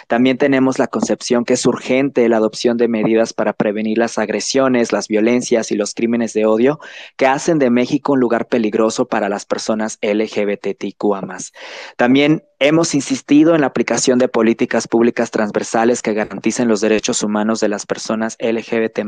También tenemos la concepción que es urgente la adopción de medidas para prevenir las agresiones, las violencias y los crímenes de odio que hacen de México un lugar peligroso para las personas LGBTIQA. También Hemos insistido en la aplicación de políticas públicas transversales que garanticen los derechos humanos de las personas LGBT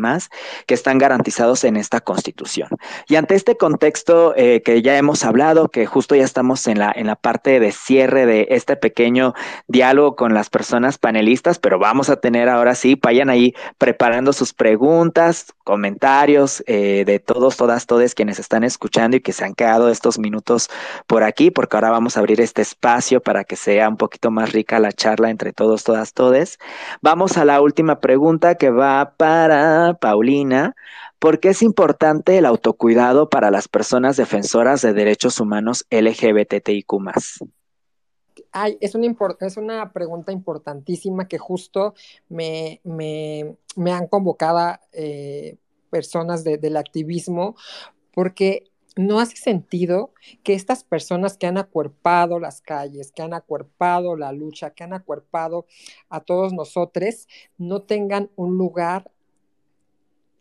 que están garantizados en esta Constitución. Y ante este contexto eh, que ya hemos hablado, que justo ya estamos en la, en la parte de cierre de este pequeño diálogo con las personas panelistas, pero vamos a tener ahora sí, vayan ahí preparando sus preguntas, comentarios eh, de todos, todas, todos quienes están escuchando y que se han quedado estos minutos por aquí, porque ahora vamos a abrir este espacio para que sea un poquito más rica la charla entre todos, todas, todes. Vamos a la última pregunta que va para Paulina. ¿Por qué es importante el autocuidado para las personas defensoras de derechos humanos LGBTIQ? Ay, es, una es una pregunta importantísima que justo me, me, me han convocado eh, personas del activismo, porque no hace sentido que estas personas que han acuerpado las calles, que han acuerpado la lucha, que han acuerpado a todos nosotros, no tengan un lugar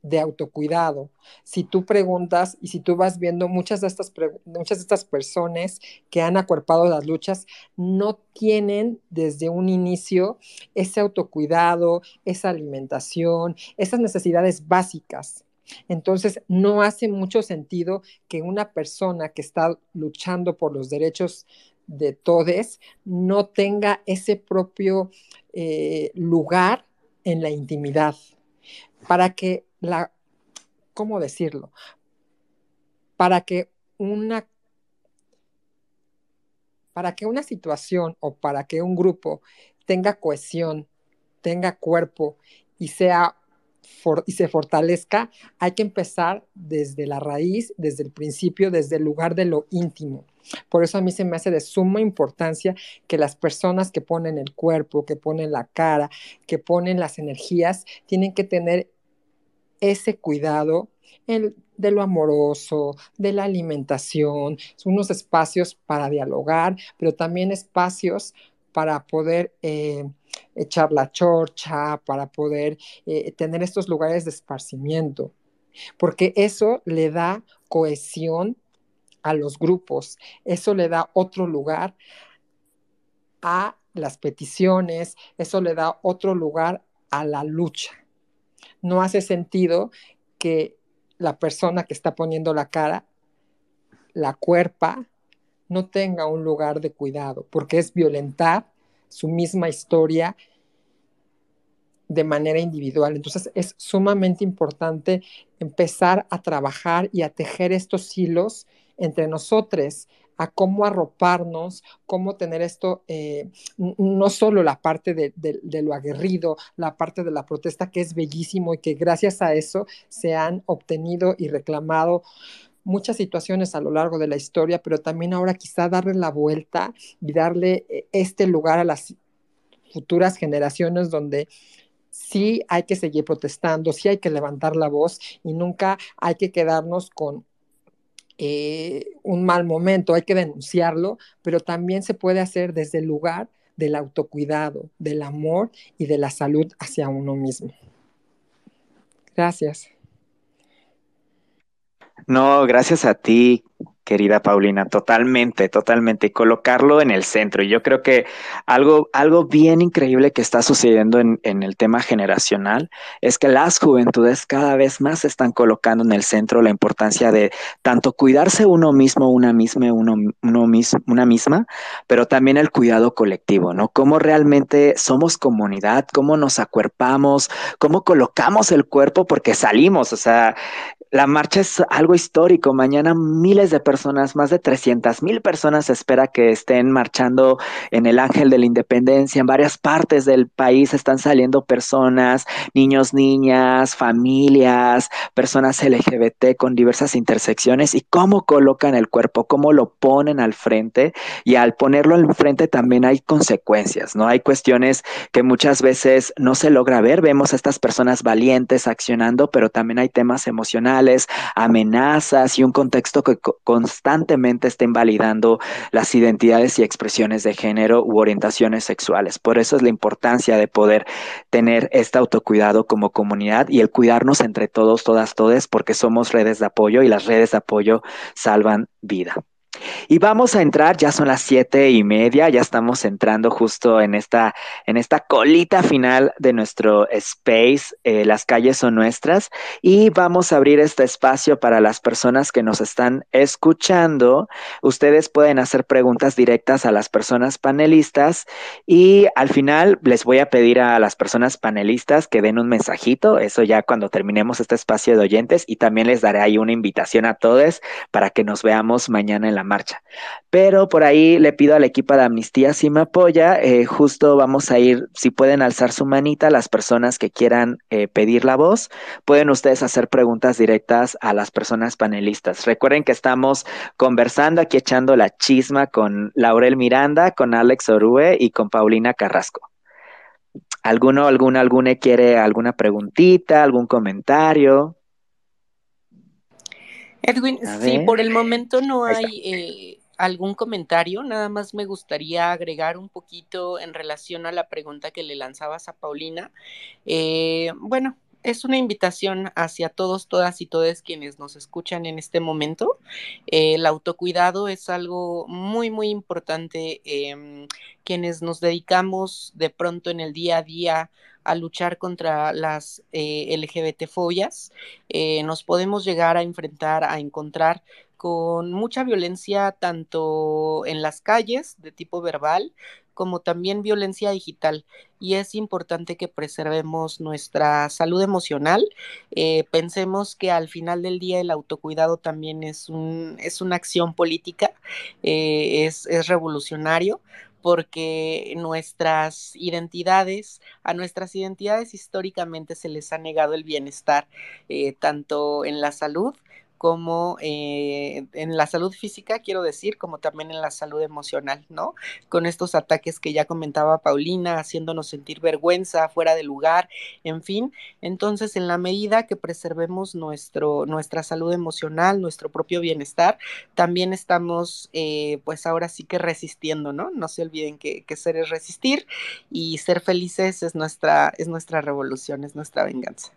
de autocuidado. Si tú preguntas y si tú vas viendo muchas de estas, muchas de estas personas que han acuerpado las luchas, no tienen desde un inicio ese autocuidado, esa alimentación, esas necesidades básicas. Entonces, no hace mucho sentido que una persona que está luchando por los derechos de todos no tenga ese propio eh, lugar en la intimidad. Para que la, ¿cómo decirlo? Para que una para que una situación o para que un grupo tenga cohesión, tenga cuerpo y sea y se fortalezca, hay que empezar desde la raíz, desde el principio, desde el lugar de lo íntimo. Por eso a mí se me hace de suma importancia que las personas que ponen el cuerpo, que ponen la cara, que ponen las energías, tienen que tener ese cuidado de lo amoroso, de la alimentación, unos espacios para dialogar, pero también espacios para poder eh, echar la chorcha, para poder eh, tener estos lugares de esparcimiento, porque eso le da cohesión a los grupos, eso le da otro lugar a las peticiones, eso le da otro lugar a la lucha. No hace sentido que la persona que está poniendo la cara, la cuerpa, no tenga un lugar de cuidado, porque es violentar su misma historia de manera individual. Entonces es sumamente importante empezar a trabajar y a tejer estos hilos entre nosotros, a cómo arroparnos, cómo tener esto, eh, no solo la parte de, de, lo aguerrido, la parte de la protesta, que es bellísimo y que gracias a eso se han obtenido y reclamado muchas situaciones a lo largo de la historia, pero también ahora quizá darle la vuelta y darle eh, este lugar a las futuras generaciones donde sí hay que seguir protestando, sí hay que levantar la voz y nunca hay que quedarnos con eh, un mal momento, hay que denunciarlo, pero también se puede hacer desde el lugar del autocuidado, del amor y de la salud hacia uno mismo. Gracias. No, gracias a ti, querida Paulina, totalmente, totalmente, colocarlo en el centro. Y yo creo que algo, algo bien increíble que está sucediendo en, el tema generacional es que las juventudes cada vez más están colocando en el centro la importancia de tanto cuidarse uno mismo, una misma, uno, uno mismo, una misma, pero también el cuidado colectivo, ¿no? Cómo realmente somos comunidad, cómo nos acuerpamos, cómo colocamos el cuerpo porque salimos, o sea, la marcha es algo histórico. Mañana miles de personas, más de 300 mil personas, se espera que estén marchando en el Ángel de la Independencia. En varias partes del país están saliendo personas, niños, niñas, familias, personas LGBT con diversas intersecciones y cómo colocan el cuerpo, cómo lo ponen al frente. Y al ponerlo al frente también hay consecuencias, ¿no? Hay cuestiones que muchas veces no se logra ver. Vemos a estas personas valientes accionando, pero también hay temas emocionales amenazas y un contexto que constantemente está invalidando las identidades y expresiones de género u orientaciones sexuales. Por eso es la importancia de poder tener este autocuidado como comunidad y el cuidarnos entre todos, todas, todes, porque somos redes de apoyo y las redes de apoyo salvan vida. Y vamos a entrar, ya son las siete y media, ya estamos entrando justo en esta, en esta colita final de nuestro space, eh, las calles son nuestras, y vamos a abrir este espacio para las personas que nos están escuchando. Ustedes pueden hacer preguntas directas a las personas panelistas y al final les voy a pedir a las personas panelistas que den un mensajito, eso ya cuando terminemos este espacio de oyentes, y también les daré ahí una invitación a todos para que nos veamos mañana en la marcha. Pero por ahí le pido al equipo de Amnistía si me apoya, eh, justo vamos a ir, si pueden alzar su manita, las personas que quieran eh, pedir la voz, pueden ustedes hacer preguntas directas a las personas panelistas. Recuerden que estamos conversando aquí echando la chisma con Laurel Miranda, con Alex Orue y con Paulina Carrasco. ¿Alguno, alguna, alguna quiere alguna preguntita, algún comentario? Edwin, sí, por el momento no hay eh, algún comentario, nada más me gustaría agregar un poquito en relación a la pregunta que le lanzabas a Paulina. Eh, bueno, es una invitación hacia todos, todas y todos quienes nos escuchan en este momento. el autocuidado es algo muy, muy importante. Em, quienes nos dedicamos de pronto en el día a día a luchar contra las eh, eh, nos podemos llegar a enfrentar, a encontrar con mucha violencia tanto en las calles de tipo verbal como también violencia digital. Y es importante que preservemos nuestra salud emocional. Eh, pensemos que al final del día el autocuidado también es, un, es una acción política, es, es revolucionario porque nuestras identidades, a nuestras identidades históricamente se les ha negado el bienestar, eh, tanto en la salud como eh, en la salud física, quiero decir, como también en la salud emocional, ¿no? Con estos ataques que ya comentaba Paulina, haciéndonos sentir vergüenza, fuera de lugar, en fin. Entonces, en la medida que preservemos nuestro, nuestra salud emocional, nuestro propio bienestar, también estamos, eh, pues ahora sí que resistiendo, ¿no? No se olviden que, que ser es resistir y ser felices es nuestra, es nuestra revolución, es nuestra venganza.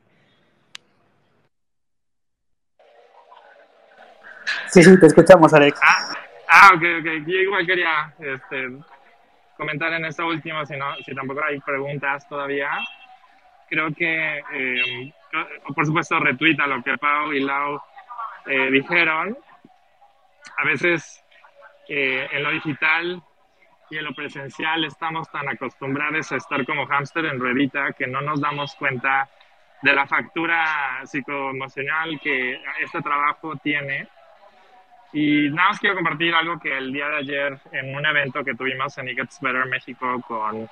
Sí, sí, te escuchamos, Alex. Ah, ah ok, ok. Yo igual quería este, comentar en esta última, si, no, si tampoco hay preguntas todavía. Creo que, eh, por supuesto, retuita lo que Pau y Lau eh, dijeron. A veces eh, en lo digital y en lo presencial estamos tan acostumbrados a estar como hámster en ruedita que no nos damos cuenta de la factura psicoemocional que este trabajo tiene y nada más quiero compartir algo que el día de ayer en un evento que tuvimos en It Gets Better México con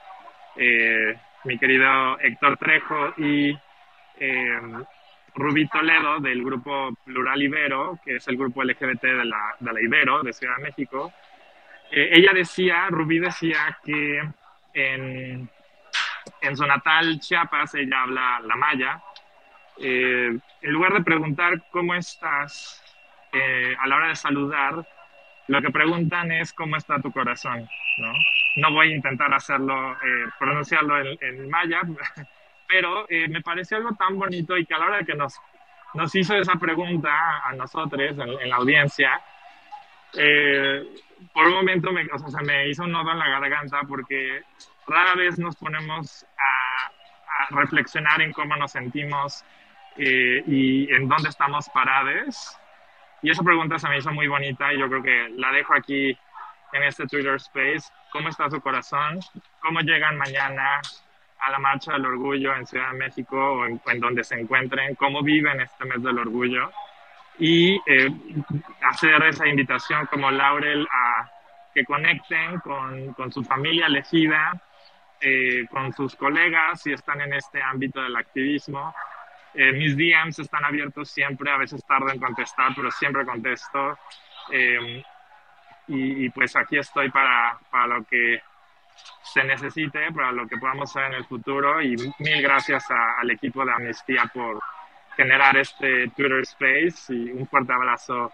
eh, mi querido Héctor Trejo y eh, Rubí Toledo del grupo Plural Ibero, que es el grupo LGBT de la, de la Ibero de Ciudad de México. Eh, ella decía, Rubí decía que en, en su natal Chiapas ella habla la maya. en lugar de preguntar cómo estás, eh, a la hora de saludar, lo que preguntan es cómo está tu corazón, ¿no? No voy a intentar hacerlo, eh, pronunciarlo en, maya, *laughs* pero eh, me pareció algo tan bonito y que a la hora que nos, hizo esa pregunta a nosotros en, la audiencia, por un momento me, o sea, me hizo un nodo en la garganta porque rara vez nos ponemos a, a reflexionar en cómo nos sentimos y en dónde estamos parados y esa pregunta se me hizo muy bonita y yo creo que la dejo aquí en este Twitter Space. ¿Cómo está su corazón? ¿Cómo llegan mañana a la Marcha del Orgullo en Ciudad de México o en, donde se encuentren? ¿Cómo viven este mes del orgullo? Y eh, hacer esa invitación como Laurel a que conecten con, con su familia elegida, eh, con sus colegas si están en este ámbito del activismo eh, mis DMs están abiertos siempre, a veces tardo en contestar, pero siempre contesto. Eh, y, pues aquí estoy para, para, lo que se necesite, para lo que podamos hacer en el futuro. Y mil gracias al equipo de Amnistía por generar este Twitter Space. Y un fuerte abrazo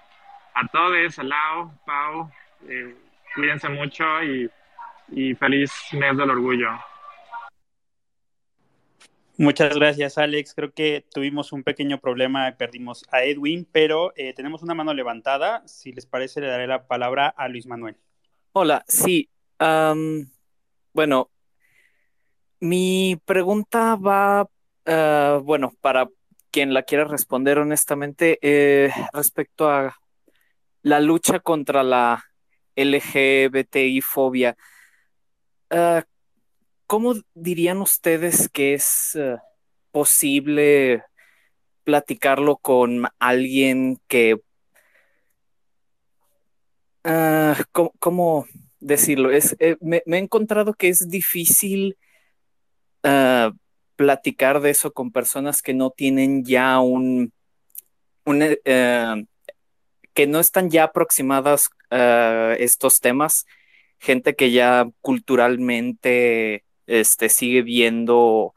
a todos, a Lau, Pau. Eh, cuídense mucho y, y feliz mes del orgullo. Muchas gracias, Alex. Creo que tuvimos un pequeño problema perdimos a Edwin, pero eh, tenemos una mano levantada. Si les parece, le daré la palabra a Luis Manuel. Hola, sí. bueno, mi pregunta va, ah, bueno, para quien la quiera responder honestamente, eh, respecto a la lucha contra la LGBTI fobia. Ah, ¿Cómo dirían ustedes que es eh, posible platicarlo con alguien que... Ah, ¿cómo, decirlo? Es, eh, me, he encontrado que es difícil ah, platicar de eso con personas que no tienen ya un... Eh, que no están ya aproximadas a estos temas, gente que ya culturalmente este, sigue viendo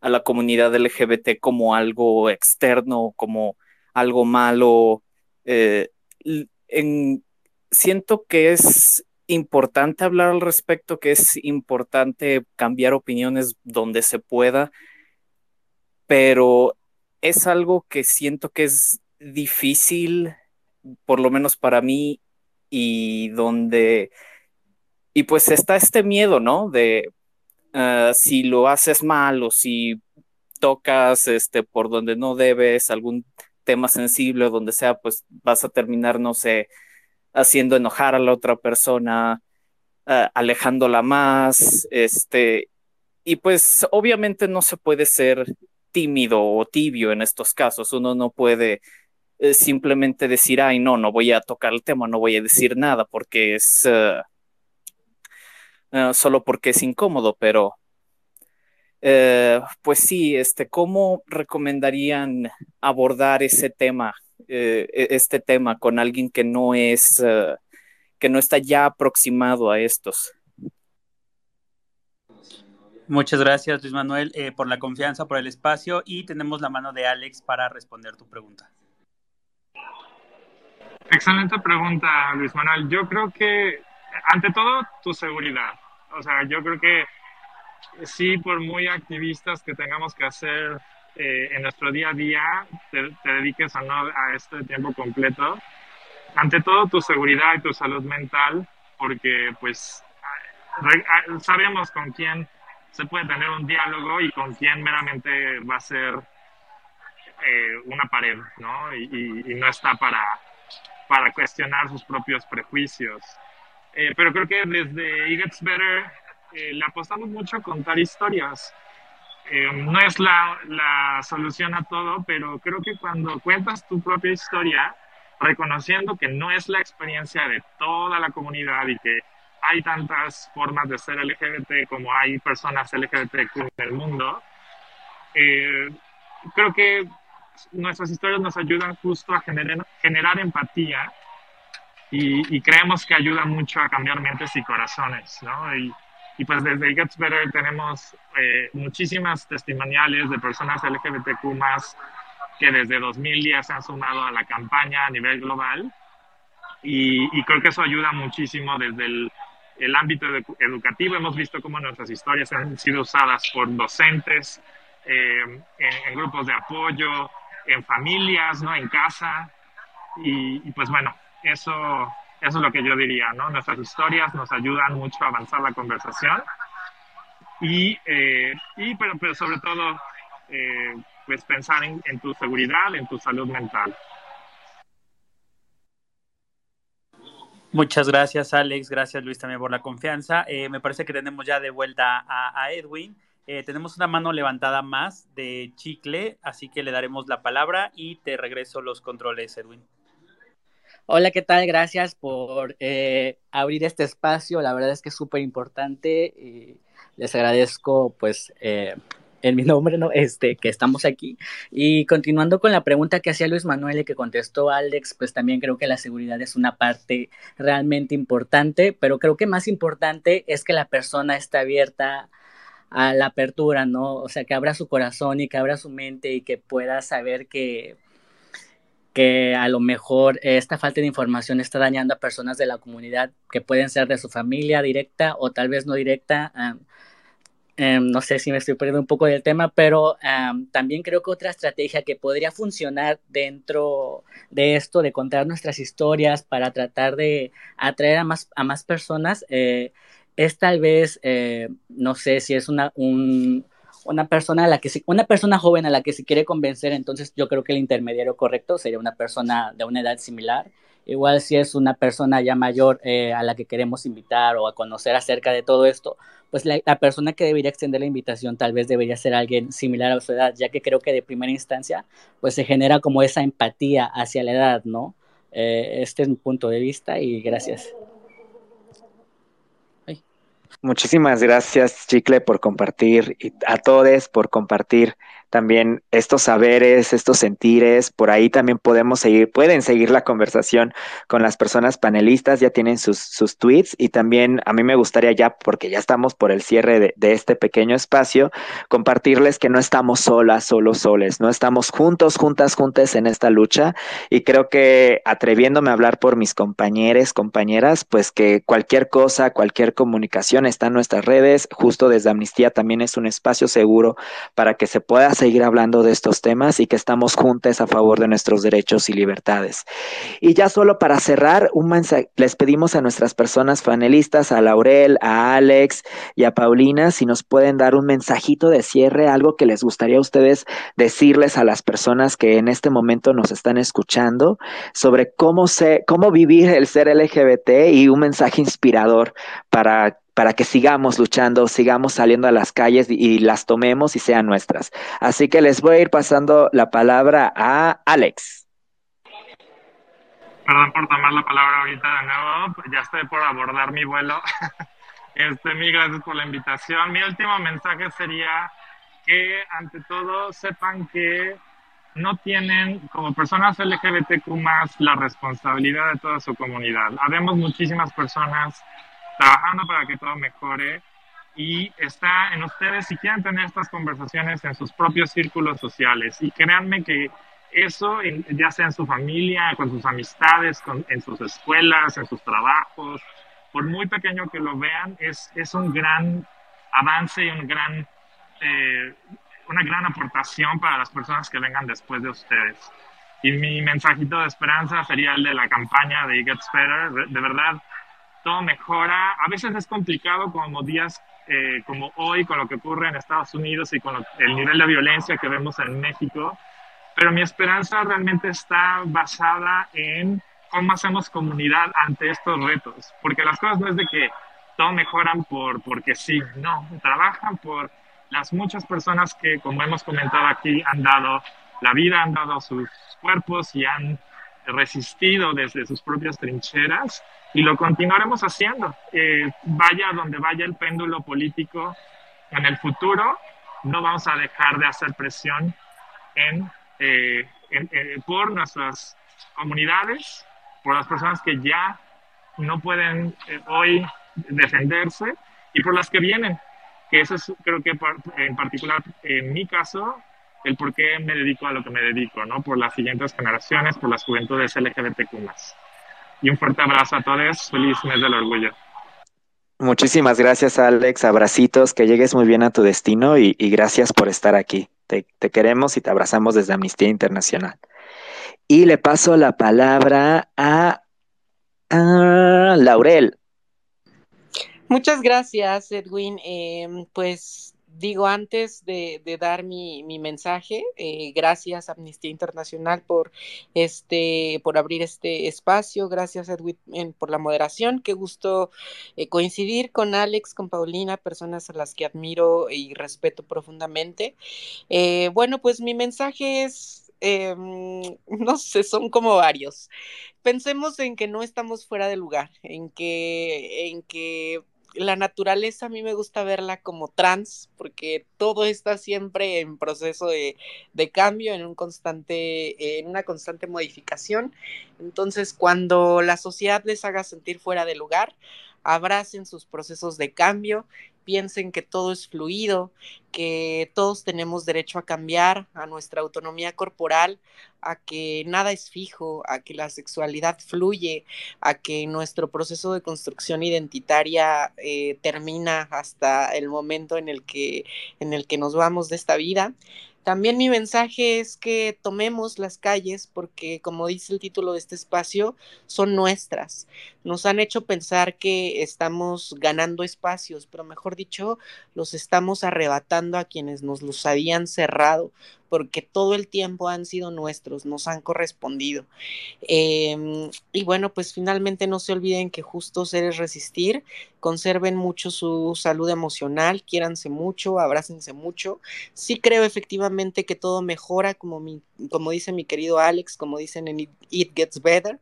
a la comunidad LGBT como algo externo, como algo malo. Eh, siento que es importante hablar al respecto, que es importante cambiar opiniones donde se pueda, pero es algo que siento que es difícil, por lo menos para mí, y donde, y pues está este miedo, ¿no? De, Ah, si lo haces mal o si tocas este, por donde no debes, algún tema sensible o donde sea, pues vas a terminar, no sé, haciendo enojar a la otra persona, ah, alejándola más, este, y pues obviamente no se puede ser tímido o tibio en estos casos, uno no puede eh, simplemente decir, ay, no, no voy a tocar el tema, no voy a decir nada porque es... Ah, solo porque es incómodo, pero eh, pues sí, este, ¿cómo recomendarían abordar ese tema, eh, e, este tema con alguien que no es, eh, que no está ya aproximado a estos? Muchas gracias, Luis Manuel, por la confianza, por el espacio y tenemos la mano de Alex para responder tu pregunta. Excelente pregunta, Luis Manuel. Yo creo que ante todo, tu seguridad. O sea, yo creo que sí, por muy activistas que tengamos que hacer eh, en nuestro día a día, te, dediques a, no, a este tiempo completo. Ante todo, tu seguridad y tu salud mental, porque pues sabemos con quién se puede tener un diálogo y con quién meramente va a ser eh, una pared, ¿no? Y, y, no está para, para cuestionar sus propios prejuicios. Eh, pero creo que desde It Gets Better eh, le apostamos mucho a contar historias. Eh, no es la, la, solución a todo, pero creo que cuando cuentas tu propia historia, reconociendo que no es la experiencia de toda la comunidad y que hay tantas formas de ser LGBT como hay personas LGBT en el mundo, creo que nuestras historias nos ayudan justo a generar, generar empatía y, creemos que ayuda mucho a cambiar mentes y corazones, ¿no? Y, y pues desde Gets Better tenemos eh, muchísimas testimoniales de personas LGBTQ más que desde 2010 se han sumado a la campaña a nivel global y, y creo que eso ayuda muchísimo desde el, el ámbito educativo. Hemos visto cómo nuestras historias han sido usadas por docentes, eh, en, en, grupos de apoyo, en familias, ¿no? En casa. Y, y pues bueno, eso, eso es lo que yo diría, ¿no? Nuestras historias nos ayudan mucho a avanzar la conversación y, eh, y pero, pero, sobre todo, eh, pues pensar en, tu seguridad, en tu salud mental. Muchas gracias, Alex. Gracias, Luis, también por la confianza. Eh, me parece que tenemos ya de vuelta a, a Edwin. Eh, tenemos una mano levantada más de chicle, así que le daremos la palabra y te regreso los controles, Edwin. Hola, ¿qué tal? Gracias por eh, abrir este espacio. La verdad es que es súper importante y les agradezco, pues, eh, en mi *laughs* nombre, ¿no? Este, que estamos aquí. Y continuando con la pregunta que hacía Luis Manuel y que contestó Alex, pues también creo que la seguridad es una parte realmente importante, pero creo que más importante es que la persona esté abierta a la apertura, ¿no? O sea, que abra su corazón y que abra su mente y que pueda saber que que a lo mejor esta falta de información está dañando a personas de la comunidad que pueden ser de su familia directa o tal vez no directa. em, no sé si me estoy perdiendo un poco del tema, pero em, también creo que otra estrategia que podría funcionar dentro de esto, de contar nuestras historias para tratar de atraer a más, a más personas, eh, es tal vez, eh, no sé si es una, una persona a la que una persona joven a la que se quiere convencer, entonces yo creo que el intermediario correcto sería una persona de una edad similar. Igual si es una persona ya mayor eh, a la que queremos invitar o a conocer acerca de todo esto, pues la, persona que debería extender la invitación tal vez debería ser alguien similar a su edad, ya que creo que de primera instancia pues se genera como esa empatía hacia la edad, ¿no? Eh, este es mi punto de vista y gracias. Muchísimas gracias, Chicle, por compartir y a todos por compartir también estos saberes, estos sentires. Por ahí también podemos seguir, pueden seguir la conversación con las personas panelistas, ya tienen sus, sus tweets y también a mí me gustaría ya, porque ya estamos por el cierre de, este pequeño espacio, compartirles que no estamos solas, solos, soles, no estamos juntos, juntas, juntas en esta lucha y creo que atreviéndome a hablar por mis compañeros, compañeras, pues que cualquier cosa, cualquier comunicación está en nuestras redes, justo desde Amnistía también es un espacio seguro para que se pueda seguir hablando de estos temas y que estamos juntos a favor de nuestros derechos y libertades. Y ya solo para cerrar, un mensaje, les pedimos a nuestras personas panelistas, a Laurel, a Alex y a Paulina, si nos pueden dar un mensajito de cierre, algo que les gustaría a ustedes decirles a las personas que en este momento nos están escuchando sobre cómo, se, cómo vivir el ser LGBT y un mensaje inspirador para para que sigamos luchando, sigamos saliendo a las calles y, las tomemos y sean nuestras. Así que les voy a ir pasando la palabra a Alex. Perdón por tomar la palabra ahorita de nuevo, ya estoy por abordar mi vuelo. *laughs* Este, mil gracias por la invitación. Mi último mensaje sería que ante todo sepan que no tienen como personas LGBTQ más la responsabilidad de toda su comunidad. Habemos muchísimas personas trabajando para que todo mejore y está en ustedes si quieren tener estas conversaciones en sus propios círculos sociales. Y créanme que eso, ya sea en su familia, con sus amistades, en sus escuelas, en sus trabajos, por muy pequeño que lo vean, es, es un gran avance y un gran, eh, una gran aportación para las personas que vengan después de ustedes. Y mi mensajito de esperanza sería el de la campaña de It Gets Better. De verdad, todo mejora. A veces es complicado como días eh, como hoy con lo que ocurre en Estados Unidos y con el nivel de violencia que vemos en México, pero mi esperanza realmente está basada en cómo hacemos comunidad ante estos retos, porque las cosas no es de que todo mejoran por, porque sí, no, trabajan por las muchas personas que, como hemos comentado aquí, han dado la vida, han dado sus cuerpos y han resistido desde sus propias trincheras y lo continuaremos haciendo. Eh, vaya donde vaya el péndulo político en el futuro, no vamos a dejar de hacer presión en, eh, eh, por nuestras comunidades, por las personas que ya no pueden hoy defenderse y por las que vienen, que eso es creo que en particular en mi caso el por qué me dedico a lo que me dedico, ¿no? Por las siguientes generaciones, por las juventudes LGBTQ+. Y un fuerte abrazo a todos. Feliz mes del orgullo. Muchísimas gracias, Alex. Abracitos, que llegues muy bien a tu destino y, gracias por estar aquí. Te, queremos y te abrazamos desde Amnistía Internacional. Y le paso la palabra a, a Laurel. Muchas gracias, Edwin. Em, pues digo, antes de, dar mi, mensaje, eh, gracias Amnistía Internacional por este, por abrir este espacio, gracias Edwin por la moderación, qué gusto eh, coincidir con Alex, con Paulina, personas a las que admiro y respeto profundamente. Eh, bueno, pues mi mensaje es em, *laughs* no sé, son como varios. Pensemos en que no estamos fuera de lugar, en que, en que la naturaleza a mí me gusta verla como trans, porque todo está siempre en proceso de, cambio, en un constante, en una constante modificación. Entonces, cuando la sociedad les haga sentir fuera de lugar, abracen sus procesos de cambio, piensen que todo es fluido, que todos tenemos derecho a cambiar, a nuestra autonomía corporal, a que nada es fijo, a que la sexualidad fluye, a que nuestro proceso de construcción identitaria eh, termina hasta el momento en el que en el que nos vamos de esta vida también mi mensaje es que tomemos las calles porque, como dice el título de este espacio, son nuestras. Nos han hecho pensar que estamos ganando espacios, pero mejor dicho, los estamos arrebatando a quienes nos los habían cerrado porque todo el tiempo han sido nuestros, nos han correspondido. Em, y bueno, pues finalmente no se olviden que justo ser es resistir, conserven mucho su salud emocional, quiéranse mucho, abrácense mucho. Sí creo efectivamente que todo mejora, como, como dice mi querido Alex, como dicen en It Gets Better,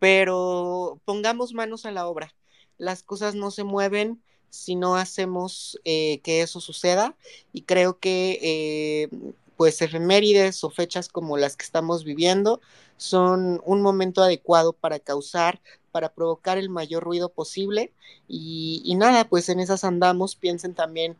pero pongamos manos a la obra. Las cosas no se mueven si no hacemos eh, que eso suceda y creo que eh, pues efemérides o fechas como las que estamos viviendo son un momento adecuado para causar, para provocar el mayor ruido posible y, y nada, pues en esas andamos, piensen también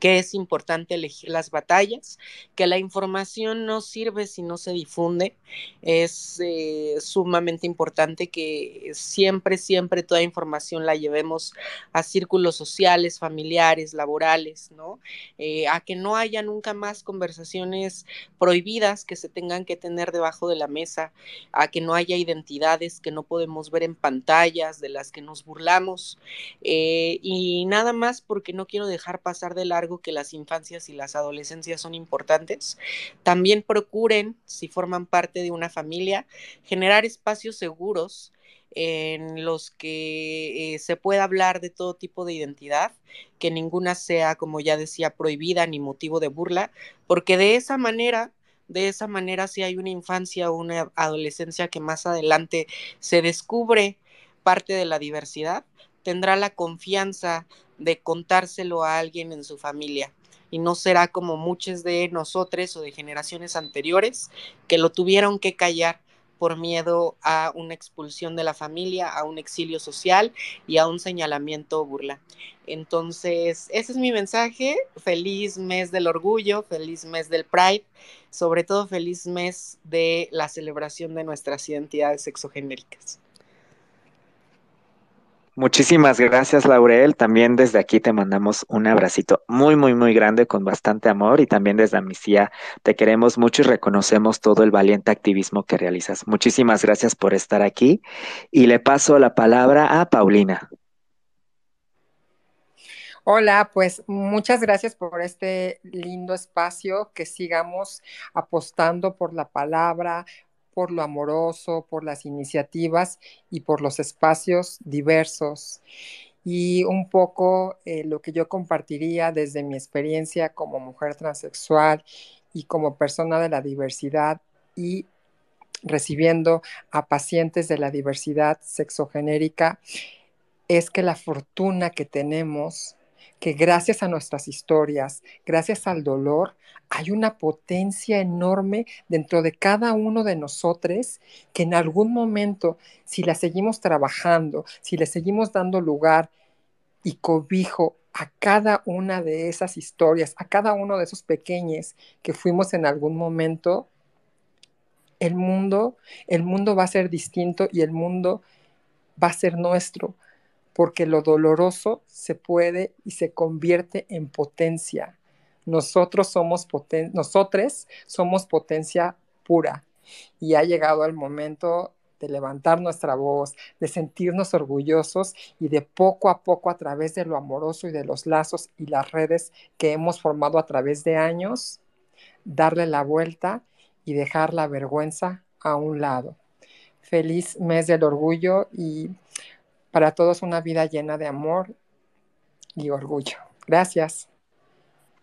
que es importante elegir las batallas, que la información no sirve si no se difunde. Es eh, sumamente importante que siempre, siempre toda información la llevemos a círculos sociales, familiares, laborales, ¿no? Eh, a que no haya nunca más conversaciones prohibidas que se tengan que tener debajo de la mesa, a que no haya identidades que no podemos ver en pantallas, de las que nos burlamos. Eh, y nada más porque no quiero dejar pasar de largo que las infancias y las adolescencias son importantes. También procuren, si forman parte de una familia, generar espacios seguros en los que eh, se pueda hablar de todo tipo de identidad, que ninguna sea, como ya decía, prohibida ni motivo de burla, porque de esa manera de esa manera, si hay una infancia o una adolescencia que más adelante se descubre parte de la diversidad, tendrá la confianza de contárselo a alguien en su familia y no será como muchos de nosotros o de generaciones anteriores que lo tuvieron que callar por miedo a una expulsión de la familia, a un exilio social y a un señalamiento o burla. Entonces, ese es mi mensaje. Feliz mes del orgullo, feliz mes del Pride, sobre todo feliz mes de la celebración de nuestras identidades sexogenéricas. Muchísimas gracias, Laurel. También desde aquí te mandamos un abracito muy, muy, muy grande con bastante amor y también desde Amnistía te queremos mucho y reconocemos todo el valiente activismo que realizas. Muchísimas gracias por estar aquí y le paso la palabra a Paulina. Hola, pues muchas gracias por este lindo espacio, que sigamos apostando por la palabra, por lo amoroso, por las iniciativas y por los espacios diversos. Y un poco eh, lo que yo compartiría desde mi experiencia como mujer transexual y como persona de la diversidad y recibiendo a pacientes de la diversidad sexogenérica es que la fortuna que tenemos que gracias a nuestras historias, gracias al dolor, hay una potencia enorme dentro de cada uno de nosotros que en algún momento, si la seguimos trabajando, si le seguimos dando lugar y cobijo a cada una de esas historias, a cada uno de esos pequeños que fuimos en algún momento, el mundo, el mundo va a ser distinto y el mundo va a ser nuestro porque lo doloroso se puede y se convierte en potencia. Nosotros somos poten nosotros somos potencia pura y ha llegado el momento de levantar nuestra voz, de sentirnos orgullosos y de poco a poco a través de lo amoroso y de los lazos y las redes que hemos formado a través de años, darle la vuelta y dejar la vergüenza a un lado. Feliz mes del orgullo y para todos una vida llena de amor y orgullo. Gracias.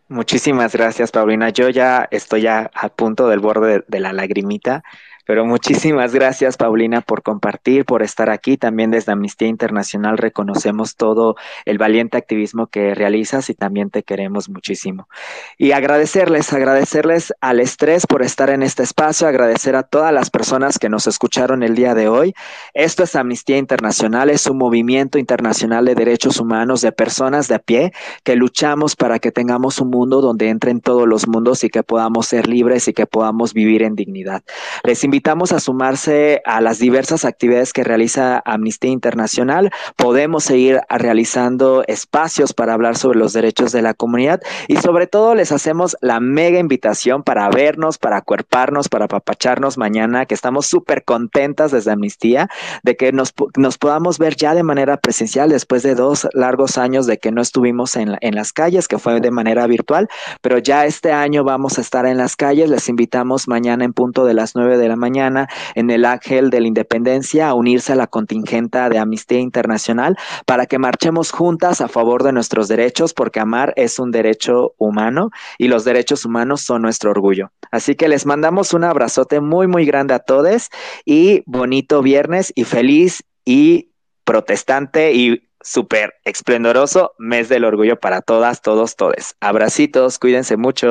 Muchísimas gracias, Paulina. Yo ya estoy a, punto del borde de, la lagrimita. Pero muchísimas gracias, Paulina, por compartir, por estar aquí. También desde Amnistía Internacional reconocemos todo el valiente activismo que realizas y también te queremos muchísimo. Y agradecerles, agradecerles al estrés por estar en este espacio, agradecer a todas las personas que nos escucharon el día de hoy. Esto es Amnistía Internacional, es un movimiento internacional de derechos humanos de personas de a pie que luchamos para que tengamos un mundo donde entren todos los mundos y que podamos ser libres y que podamos vivir en dignidad. Les invitamos a sumarse a las diversas actividades que realiza Amnistía Internacional. Podemos seguir realizando espacios para hablar sobre los derechos de la comunidad y sobre todo les hacemos la mega invitación para vernos, para acuerparnos, para apapacharnos mañana, que estamos súper contentas desde Amnistía de que nos, nos, podamos ver ya de manera presencial después de dos largos años de que no estuvimos en, en las calles, que fue de manera virtual, pero ya este año vamos a estar en las calles. Les invitamos mañana en punto de las nueve de la mañana en el Ángel de la Independencia a unirse a la contingenta de Amnistía Internacional para que marchemos juntas a favor de nuestros derechos, porque amar es un derecho humano y los derechos humanos son nuestro orgullo. Así que les mandamos un abrazote muy, muy grande a todos y bonito viernes y feliz y protestante y súper esplendoroso mes del orgullo para todas, todos, todes. Abracitos, cuídense mucho.